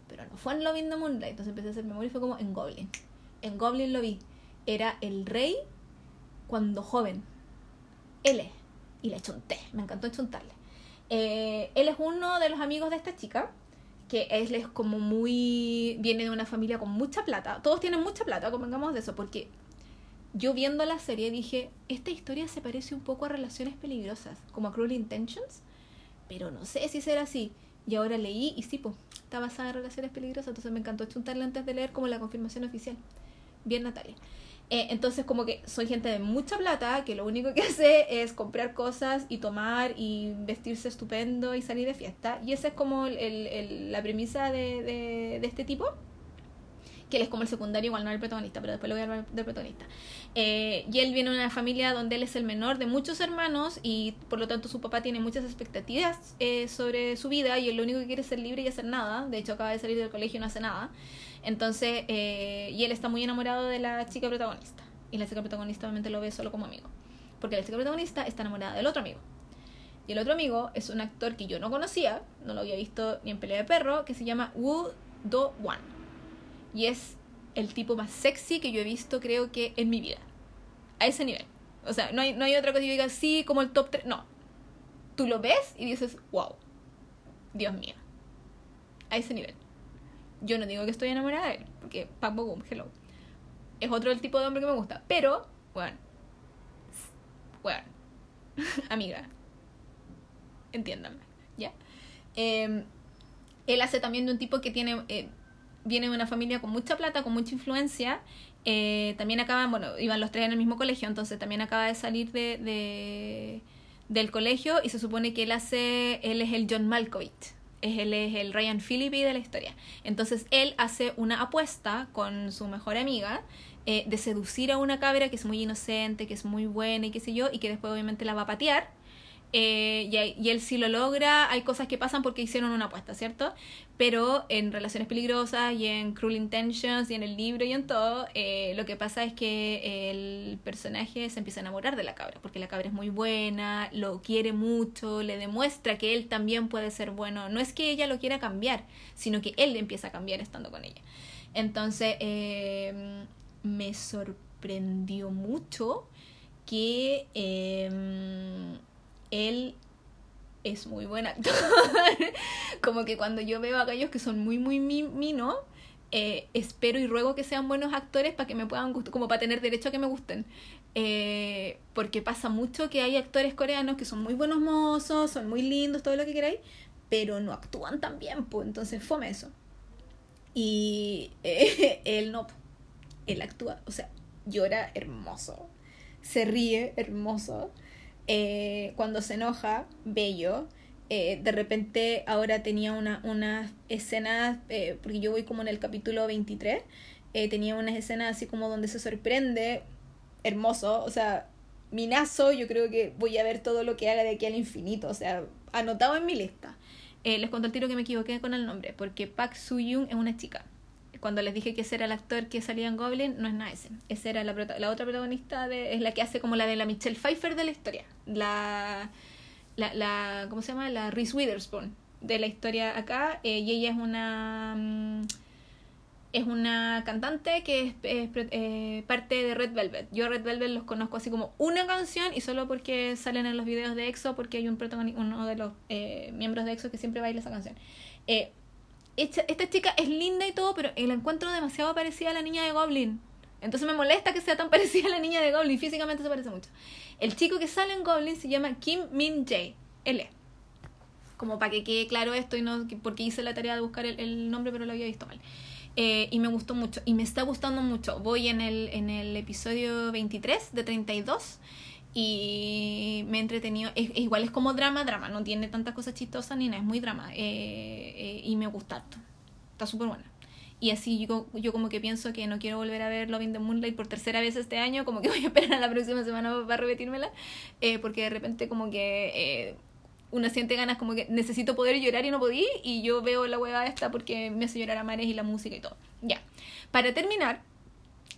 Pero no fue en Love in the Moonlight, entonces empecé a hacer memoria y fue como en Goblin. En Goblin lo vi. Era el rey cuando joven. Él es. Y le chunté, me encantó chuntarle. Eh, él es uno de los amigos de esta chica, que él es como muy... viene de una familia con mucha plata. Todos tienen mucha plata, convengamos de eso, porque yo viendo la serie dije, esta historia se parece un poco a Relaciones Peligrosas, como a Cruel Intentions, pero no sé si será así. Y ahora leí y sí, pues, está basada en Relaciones Peligrosas, entonces me encantó chuntarle antes de leer como la confirmación oficial. Bien, Natalia. Eh, entonces como que soy gente de mucha plata que lo único que hace es comprar cosas y tomar y vestirse estupendo y salir de fiesta. Y esa es como el, el, la premisa de, de este tipo que él es como el secundario, igual no el protagonista, pero después lo voy a hablar del protagonista. Eh, y él viene de una familia donde él es el menor de muchos hermanos y por lo tanto su papá tiene muchas expectativas eh, sobre su vida y él lo único que quiere es ser libre y hacer nada. De hecho, acaba de salir del colegio y no hace nada. Entonces, eh, y él está muy enamorado de la chica protagonista. Y la chica protagonista obviamente lo ve solo como amigo. Porque la chica protagonista está enamorada del otro amigo. Y el otro amigo es un actor que yo no conocía, no lo había visto ni en Pelea de Perro, que se llama Woo Do Wan. Y es el tipo más sexy que yo he visto, creo que en mi vida. A ese nivel. O sea, no hay, no hay otra cosa que diga así como el top 3. No. Tú lo ves y dices, wow. Dios mío. A ese nivel. Yo no digo que estoy enamorada de él, porque Pac Boom, hello. Es otro el tipo de hombre que me gusta. Pero, bueno. Bueno. Amiga. Entiéndanme, ¿ya? Em, él hace también de un tipo que tiene. Eh, viene de una familia con mucha plata, con mucha influencia. Eh, también acaban, bueno, iban los tres en el mismo colegio, entonces también acaba de salir de, de del colegio y se supone que él hace, él es el John Malkovich él es el Ryan Philippi de la historia. Entonces él hace una apuesta con su mejor amiga eh, de seducir a una cabra que es muy inocente, que es muy buena y qué sé yo, y que después obviamente la va a patear. Eh, y, él sí lo logra, hay cosas que pasan porque hicieron una apuesta, ¿cierto? Pero en Relaciones Peligrosas y en Cruel Intentions y en el libro y en todo, eh, lo que pasa es que el personaje se empieza a enamorar de la cabra, porque la cabra es muy buena, lo quiere mucho, le demuestra que él también puede ser bueno. No es que ella lo quiera cambiar, sino que él empieza a cambiar estando con ella. Entonces, eh, me sorprendió mucho que él es muy buen actor. como que cuando yo veo a aquellos que son muy, muy mino, eh, espero y ruego que sean buenos actores para que me puedan gustar, como para tener derecho a que me gusten. Eh, porque pasa mucho que hay actores coreanos que son muy buenos mozos, son muy lindos, todo lo que queráis, pero no actúan tan bien, pues entonces fome eso. Y eh, él no, él actúa, o sea, llora hermoso, se ríe hermoso eh, cuando se enoja, bello. Eh, de repente ahora tenía una, unas escenas, eh, porque yo voy como en el capítulo 23, tenía unas escenas así como donde se sorprende, hermoso, o sea, minazo, yo creo que voy a ver todo lo que haga de aquí al infinito, o sea, anotado en mi lista. les cuento el tiro que me equivoqué con el nombre, porque Park Soo-yoon es una chica cuando les dije que ese era el actor que salía en Goblin, no es nada ese. Esa era la, la otra protagonista, de, es la que hace como la de la Michelle Pfeiffer de la historia. La, la, la ¿cómo se llama? La Reese Witherspoon de la historia acá. Eh, y ella es una... Mm, es una cantante que es, eh, parte de Red Velvet. Yo Red Velvet los conozco así como una canción y solo porque salen en los videos de EXO porque hay un uno de los eh, miembros de EXO que siempre baila esa canción. Eh, esta, chica es linda y todo, pero la encuentro demasiado parecida a la niña de Goblin. Entonces me molesta que sea tan parecida a la niña de Goblin. Físicamente se parece mucho. El chico que sale en Goblin se llama Kim Min Jae. L. Como para que quede claro esto y no. Porque hice la tarea de buscar el, nombre, pero lo había visto mal. Eh, y me gustó mucho. Y me está gustando mucho. Voy en el, en el episodio 23 de 32 y me he entretenido. Es, igual es como drama, drama, no tiene tantas cosas chistosas ni nada, es muy drama. Eh, eh, y me gusta Está súper buena. Y así yo, yo como que pienso que no quiero volver a ver Loving the Moonlight por tercera vez este año, como que voy a esperar a la próxima semana para repetírmela, eh, porque de repente como que una siente ganas como que necesito poder llorar y no podí, y yo veo la hueá esta porque me hace llorar a mares y la música y todo. Ya, para terminar,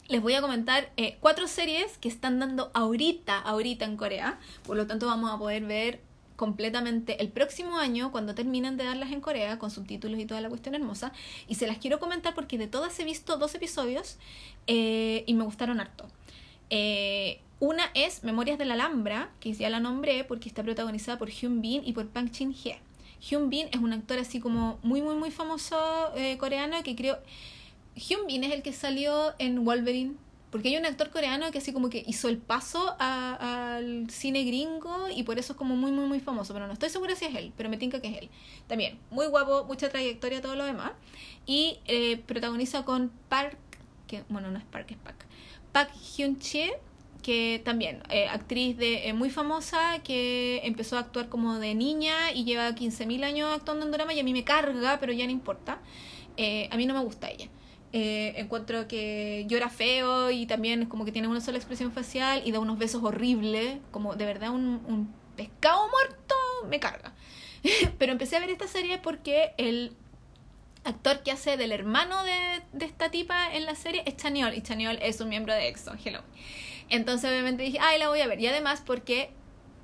les voy a comentar cuatro series que están dando ahorita, ahorita en Corea. Por lo tanto, vamos a poder ver completamente el próximo año cuando terminen de darlas en Corea con subtítulos y toda la cuestión hermosa y se las quiero comentar porque de todas he visto dos episodios eh, y me gustaron harto. Eh, una es Memorias de la Alhambra, que ya la nombré porque está protagonizada por Hyun Bin y por Park Shin Hye. Hyun Bin es un actor así como muy muy muy famoso eh, coreano que creo Hyun Bin es el que salió en Wolverine porque hay un actor coreano que así como que hizo el paso al cine gringo y por eso es como muy, muy, muy famoso. Pero no estoy segura si es él, pero me tinca que es él. También, muy guapo, mucha trayectoria, todo lo demás. Y eh, protagoniza con Park, que bueno, no es Park, es Park. Park Hyun-chie, que también, eh, actriz de, eh, muy famosa, que empezó a actuar como de niña y lleva 15.000 años actuando en drama y a mí me carga, pero ya no importa. a mí no me gusta ella. Eh, encuentro que llora feo y también como que tiene una sola expresión facial y da unos besos horribles, como de verdad un, un pescado muerto me carga. Pero empecé a ver esta serie porque el actor que hace del hermano de, de esta tipa en la serie es Chaniol y Chaniol es un miembro de EXO, hello. Entonces obviamente dije, ay, la voy a ver. Y además porque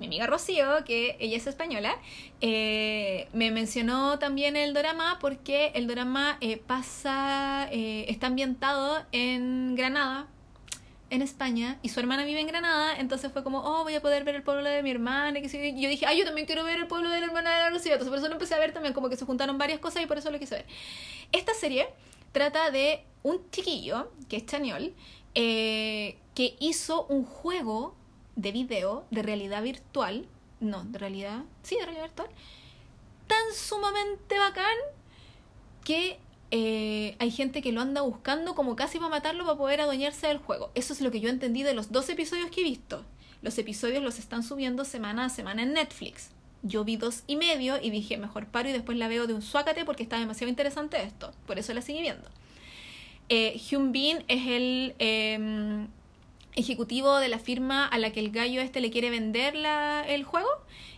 mi amiga Rocío, que ella es española, eh, me mencionó también el drama porque el drama eh, pasa, eh, está ambientado en Granada, en España, y su hermana vive en Granada, entonces fue como, oh, voy a poder ver el pueblo de mi hermana, y yo dije, ay, yo también quiero ver el pueblo de la hermana de la Rocío, entonces por eso lo empecé a ver también, como que se juntaron varias cosas y por eso lo quise ver. Esta serie trata de un chiquillo, que es Chaniol, que hizo un juego de video de realidad virtual, no, de realidad, sí, de realidad virtual, tan sumamente bacán que eh, hay gente que lo anda buscando como casi para matarlo para poder adueñarse del juego. Eso es lo que yo entendí de los dos episodios que he visto. Los episodios los están subiendo semana a semana en Netflix. Yo vi dos y medio y dije, mejor paro y después la veo de un suácate porque está demasiado interesante esto. Por eso la seguí viendo. Eh, Hyun Bin es el em, ejecutivo de la firma a la que el gallo este le quiere vender la, el juego.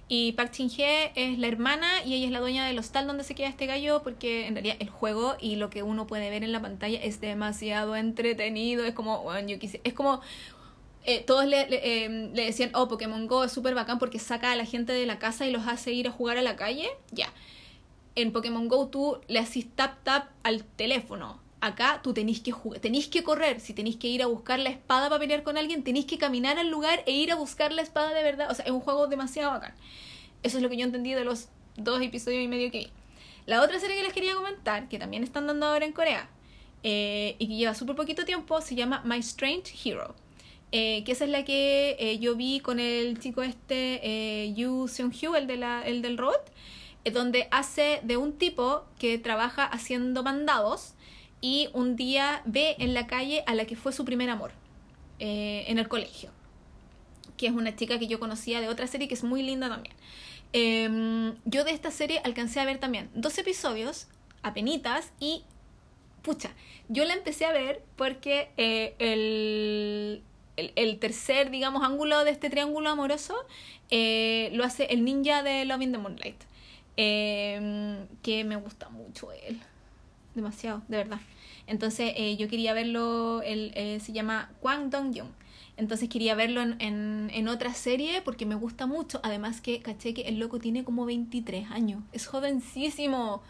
Y Park Shin Hye es la hermana y ella es la dueña del hostal donde se queda este gallo porque en realidad el juego y lo que uno puede ver en la pantalla es demasiado entretenido. Es como, bueno, yo quise, es como eh, todos le, em, le, decían, oh, Pokémon Go es súper bacán porque saca a la gente de la casa y los hace ir a jugar a la calle. Ya. En Pokémon Go tú le haces tap tap al teléfono acá tú tenés que tenés que correr, si tenés que ir a buscar la espada para pelear con alguien, tenés que caminar al lugar e ir a buscar la espada de verdad. O sea, es un juego demasiado bacán. Eso es lo que yo entendí de los dos episodios y medio que vi. La otra serie que les quería comentar, que también están dando ahora en Corea, eh, y que lleva súper poquito tiempo, se llama My Strange Hero. Eh, que esa es la que eh, yo vi con el chico este, eh, Yu Seung-hyo, el, de la, el del robot, donde hace de un tipo que trabaja haciendo mandados y un día ve en la calle a la que fue su primer amor eh, en el colegio, que es una chica que yo conocía de otra serie que es muy linda también. Em, yo de esta serie alcancé a ver también dos episodios, apenitas, y pucha, yo la empecé a ver porque eh, el, el, tercer, digamos, ángulo de este triángulo amoroso eh, lo hace el ninja de Love in the Moonlight, em, que me gusta mucho él, demasiado, de verdad. Entonces eh, yo quería verlo, él eh, se llama Kwang Dong-young. Entonces quería verlo en, en, en, otra serie porque me gusta mucho. Además que caché que el loco tiene como 23 años. Es jovencísimo.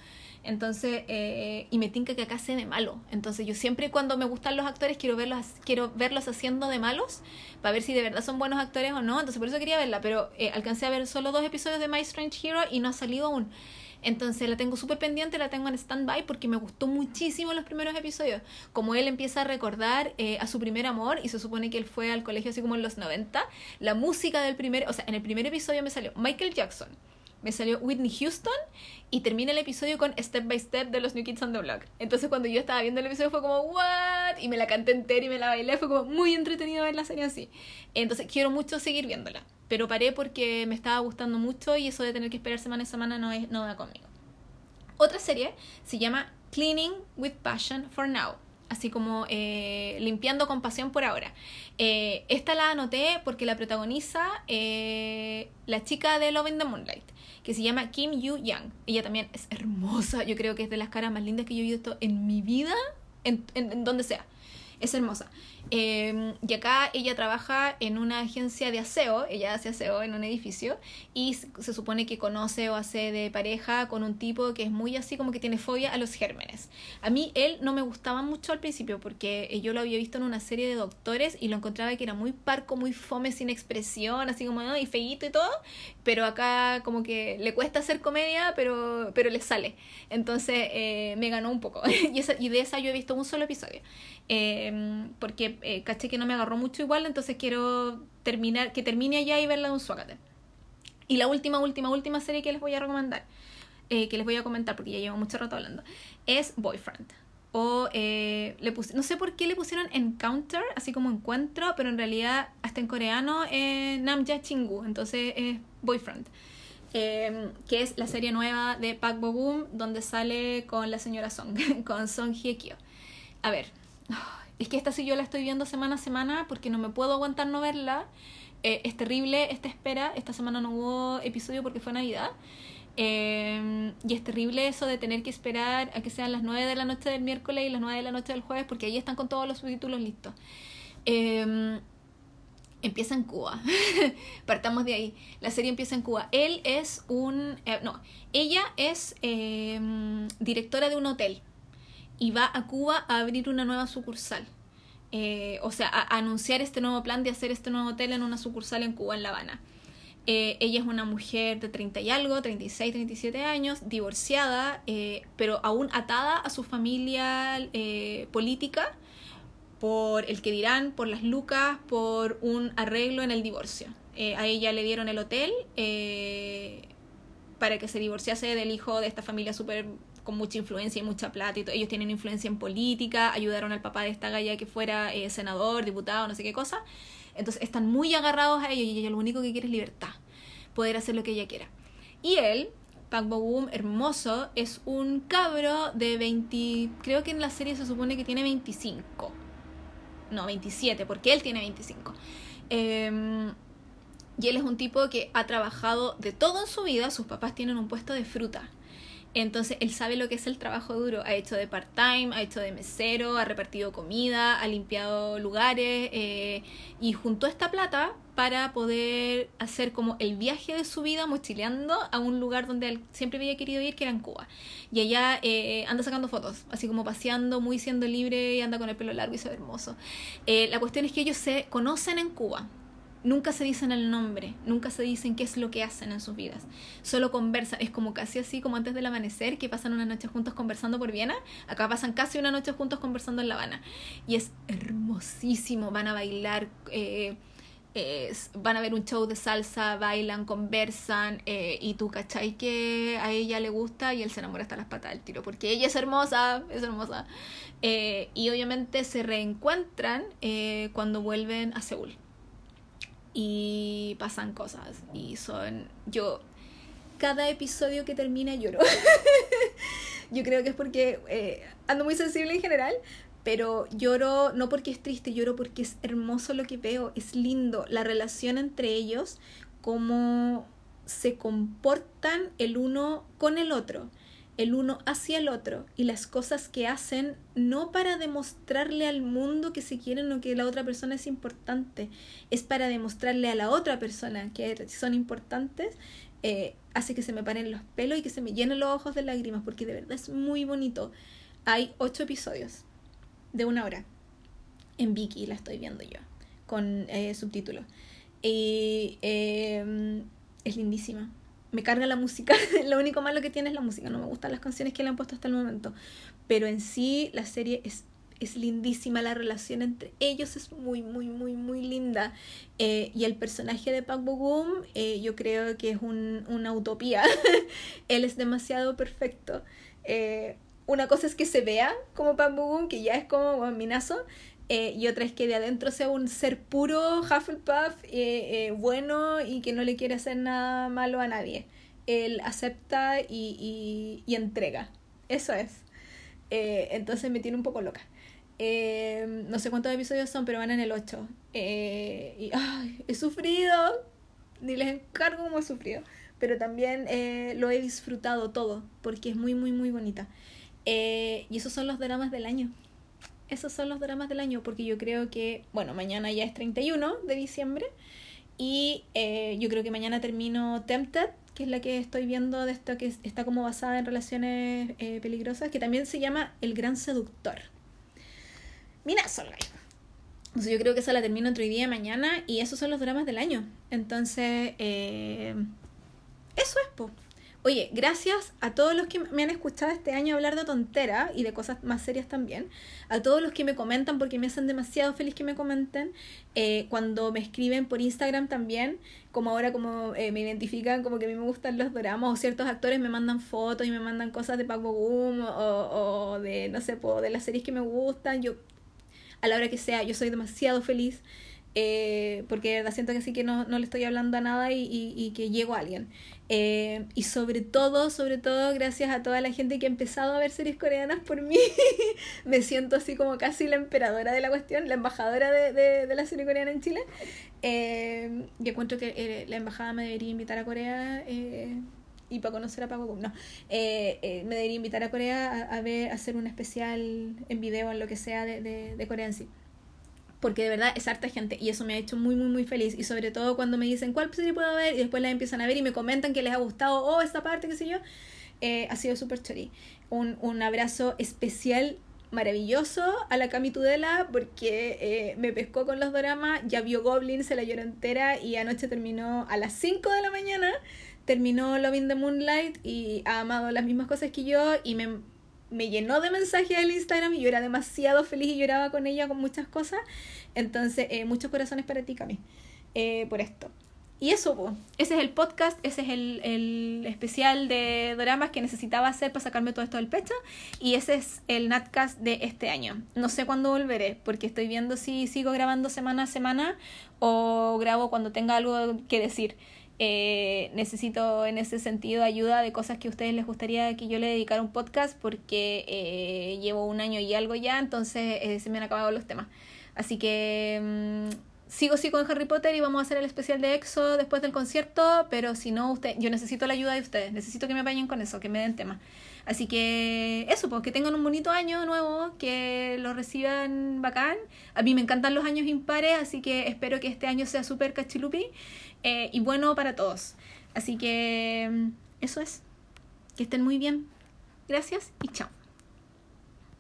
Entonces, eh, y me tinca que acá se de malo. Entonces yo siempre cuando me gustan los actores quiero verlos, quiero verlos haciendo de malos para ver si de verdad son buenos actores o no. Entonces por eso quería verla. Pero alcancé a ver solo dos episodios de My Strange Hero y no ha salido aún. Entonces la tengo súper pendiente, la tengo en stand-by porque me gustó muchísimo los primeros episodios. Como él empieza a recordar eh, a su primer amor y se supone que él fue al colegio así como en los 90, la música del primer, o sea, en el primer episodio me salió Michael Jackson, me salió Whitney Houston y termina el episodio con Step by Step de los New Kids on the Block. Entonces cuando yo estaba viendo el episodio fue como, ¿what? Y me la canté entera y me la bailé, fue como muy entretenido ver la serie así. Entonces quiero mucho seguir viéndola pero paré porque me estaba gustando mucho y eso de tener que esperar semana a semana no, es, no conmigo. Otra serie se llama Cleaning with Passion for Now, así como eh, limpiando con pasión por ahora. Eh, esta la anoté porque la protagoniza eh, la chica de Love in the Moonlight, que se llama Kim Yu Young. Ella también es hermosa, yo creo que es de las caras más lindas que yo he visto en mi vida, en, en donde sea. Es hermosa. Eh, y acá ella trabaja en una agencia de aseo, ella hace aseo en un edificio y se supone que conoce o hace de pareja con un tipo que es muy así como que tiene fobia a los gérmenes. A mí él no me gustaba mucho al principio porque yo lo había visto en una serie de doctores y lo encontraba que era muy parco, muy fome, sin expresión, así como ¿no? y feíto y todo, pero acá como que le cuesta hacer comedia, pero, pero le sale. Entonces eh, me ganó un poco y, esa, y de esa yo he visto un solo episodio. Eh, porque eh, caché que no me agarró mucho igual, entonces quiero terminar, que termine allá y verla de un suácate. Y la última, última, última serie que les voy a recomendar, eh, que les voy a comentar porque ya llevo mucho rato hablando, es Boyfriend. O eh, le puse, no sé por qué le pusieron Encounter, así como encuentro, pero en realidad hasta en coreano es Namja Chingu, entonces es Boyfriend. Eh, que es la serie nueva de Park Bo Boom, donde sale con la señora Song, con Song Hye Kyo. A ver, es que esta sí yo la estoy viendo semana a semana porque no me puedo aguantar no verla. Eh, es terrible esta espera. Esta semana no hubo episodio porque fue Navidad. Eh, y es terrible eso de tener que esperar a que sean las 9 de la noche del miércoles y las 9 de la noche del jueves porque ahí están con todos los subtítulos listos. Eh, empieza en Cuba. Partamos de ahí. La serie empieza en Cuba. Él es un... no, ella es directora de un hotel y va a Cuba a abrir una nueva sucursal. Eh, o sea, a, anunciar este nuevo plan de hacer este nuevo hotel en una sucursal en Cuba, en La Habana. Eh, ella es una mujer de 30 y algo, 36, 37 años, divorciada, eh, pero aún atada a su familia política por el que dirán, por las lucas, por un arreglo en el divorcio. a ella le dieron el hotel para que se divorciase del hijo de esta familia súper con mucha influencia y mucha plata y todo. ellos tienen influencia en política, ayudaron al papá de esta galla que fuera eh, senador, diputado, no sé qué cosa. Entonces están muy agarrados a ellos y ella lo único que quiere es libertad, poder hacer lo que ella quiera. Y él, Pak Bo Boom, hermoso, es un cabro de 20, creo que en la serie se supone que tiene 25. No, 27, porque él tiene 25. Em, y él es un tipo que ha trabajado de todo en su vida, sus papás tienen un puesto de fruta entonces él sabe lo que es el trabajo duro. Ha hecho de part-time, ha hecho de mesero, ha repartido comida, ha limpiado lugares eh, y juntó esta plata para poder hacer como el viaje de su vida mochileando a un lugar donde él siempre había querido ir, que era en Cuba. Y allá eh, anda sacando fotos, así como paseando, muy siendo libre y anda con el pelo largo y se ve hermoso. Eh, la cuestión es que ellos se conocen en Cuba nunca se dicen el nombre, nunca se dicen qué es lo que hacen en sus vidas. Solo conversan, es como casi así como antes del amanecer, que pasan una noche juntos conversando por Viena. Acá pasan casi una noche juntos conversando en La Habana. Y es hermosísimo, van a bailar. Eh, van a ver un show de salsa, bailan, conversan eh, y tú cachai que a ella le gusta y él se enamora hasta las patas del tiro porque ella es hermosa, es hermosa. Eh, y obviamente se reencuentran cuando vuelven a Seúl y pasan cosas y son yo cada episodio que termina lloro. Yo creo que es porque eh, ando muy sensible en general pero lloro no porque es triste lloro porque es hermoso lo que veo es lindo la relación entre ellos cómo se comportan el uno con el otro el uno hacia el otro y las cosas que hacen no para demostrarle al mundo que se quieren o que la otra persona es importante, es para demostrarle a la otra persona que son importantes, eh, hace que se me paren los pelos y que se me llenen los ojos de lágrimas porque de verdad es muy bonito. Hay ocho episodios de una hora en Vicky, la estoy viendo yo, con eh, subtítulos. Y eh, es lindísima me carga la música. Lo único malo que tiene es la música. No me gustan las canciones que le han puesto hasta el momento. Pero en sí la serie es, es lindísima. La relación entre ellos es muy, muy, muy, muy linda. Eh, y el personaje de Park Bo eh, yo creo que es un, una utopía. Él es demasiado perfecto. Eh, una cosa es que se vea como Park Bo que ya es como un minazo. Eh, y otra es que de adentro sea un ser puro Hufflepuff, eh, eh, bueno y que no le quiere hacer nada malo a nadie. Él acepta y, y, entrega. Eso es. entonces me tiene un poco loca. no sé cuántos episodios son, pero van en el 8. y he sufrido. Ni les encargo cómo he sufrido. Pero también lo he disfrutado todo, porque es muy, muy, muy bonita. y esos son los dramas del año esos son los dramas del año, porque yo creo que, bueno, mañana ya es 31 de diciembre y eh, yo creo que mañana termino Tempted, que es la que estoy viendo de esto que está como basada en relaciones eh, peligrosas, que también se llama El Gran Seductor. Mira, Solga. Entonces yo creo que esa la termino entre hoy día y mañana y esos son los dramas del año. Entonces, eh, eso es, po. Oye, gracias a todos los que me han escuchado este año hablar de tontera y de cosas más serias también. A todos los que me comentan, porque me hacen demasiado feliz que me comenten. Eh, cuando me escriben por Instagram también, como ahora como eh, me identifican como que a mí me gustan los dramas o ciertos actores me mandan fotos y me mandan cosas de Paco Boom o, de, no sé, de las series que me gustan. Yo, a la hora que sea, yo soy demasiado feliz. Eh, porque de verdad siento que sí que no, no le estoy hablando a nada y, y, y que llego a alguien. Eh, y sobre todo, sobre todo, gracias a toda la gente que ha empezado a ver series coreanas por mí, me siento así como casi la emperadora de la cuestión, la embajadora de, de, de la serie coreana en Chile. Eh, y encuentro que eh, la embajada me debería invitar a Corea. Eh, y para conocer a Paco no, eh, eh, me debería invitar a Corea a, a, ver, a hacer un especial en video, en lo que sea de, de, de Corea en sí porque de verdad es harta gente y eso me ha hecho muy, muy, muy feliz. Y sobre todo cuando me dicen cuál serie puedo ver y después la empiezan a ver y me comentan que les ha gustado, oh, esta parte, qué sé yo, eh, ha sido súper chori. Un, un abrazo especial maravilloso a la Cami Tudela porque eh, me pescó con los dramas, ya vio Goblin, se la lloró entera y anoche terminó a las 5 de la mañana, terminó Loving the Moonlight y ha amado las mismas cosas que yo y me me llenó de mensajes el Instagram y yo era demasiado feliz y lloraba con ella con muchas cosas. Entonces, eh, muchos corazones para ti, Cami, eh, por esto. Y eso, pues, ese es el podcast, ese es el, el, especial de dramas que necesitaba hacer para sacarme todo esto del pecho. Y ese es el Natcast de este año. No sé cuándo volveré, porque estoy viendo si sigo grabando semana a semana o grabo cuando tenga algo que decir. Eh, necesito en ese sentido ayuda de cosas que a ustedes les gustaría que yo le dedicara un podcast porque eh, llevo un año y algo ya, entonces eh, se me han acabado los temas. Así que mmm, sigo sí con Harry Potter y vamos a hacer el especial de EXO después del concierto, pero si no, usted, yo necesito la ayuda de ustedes, necesito que me apañen con eso, que me den tema. Así que eso, pues que tengan un bonito año nuevo, que lo reciban bacán. A mí me encantan los años impares, así que espero que este año sea súper cachilupi eh, y bueno para todos. Así que eso es. Que estén muy bien. Gracias y chao.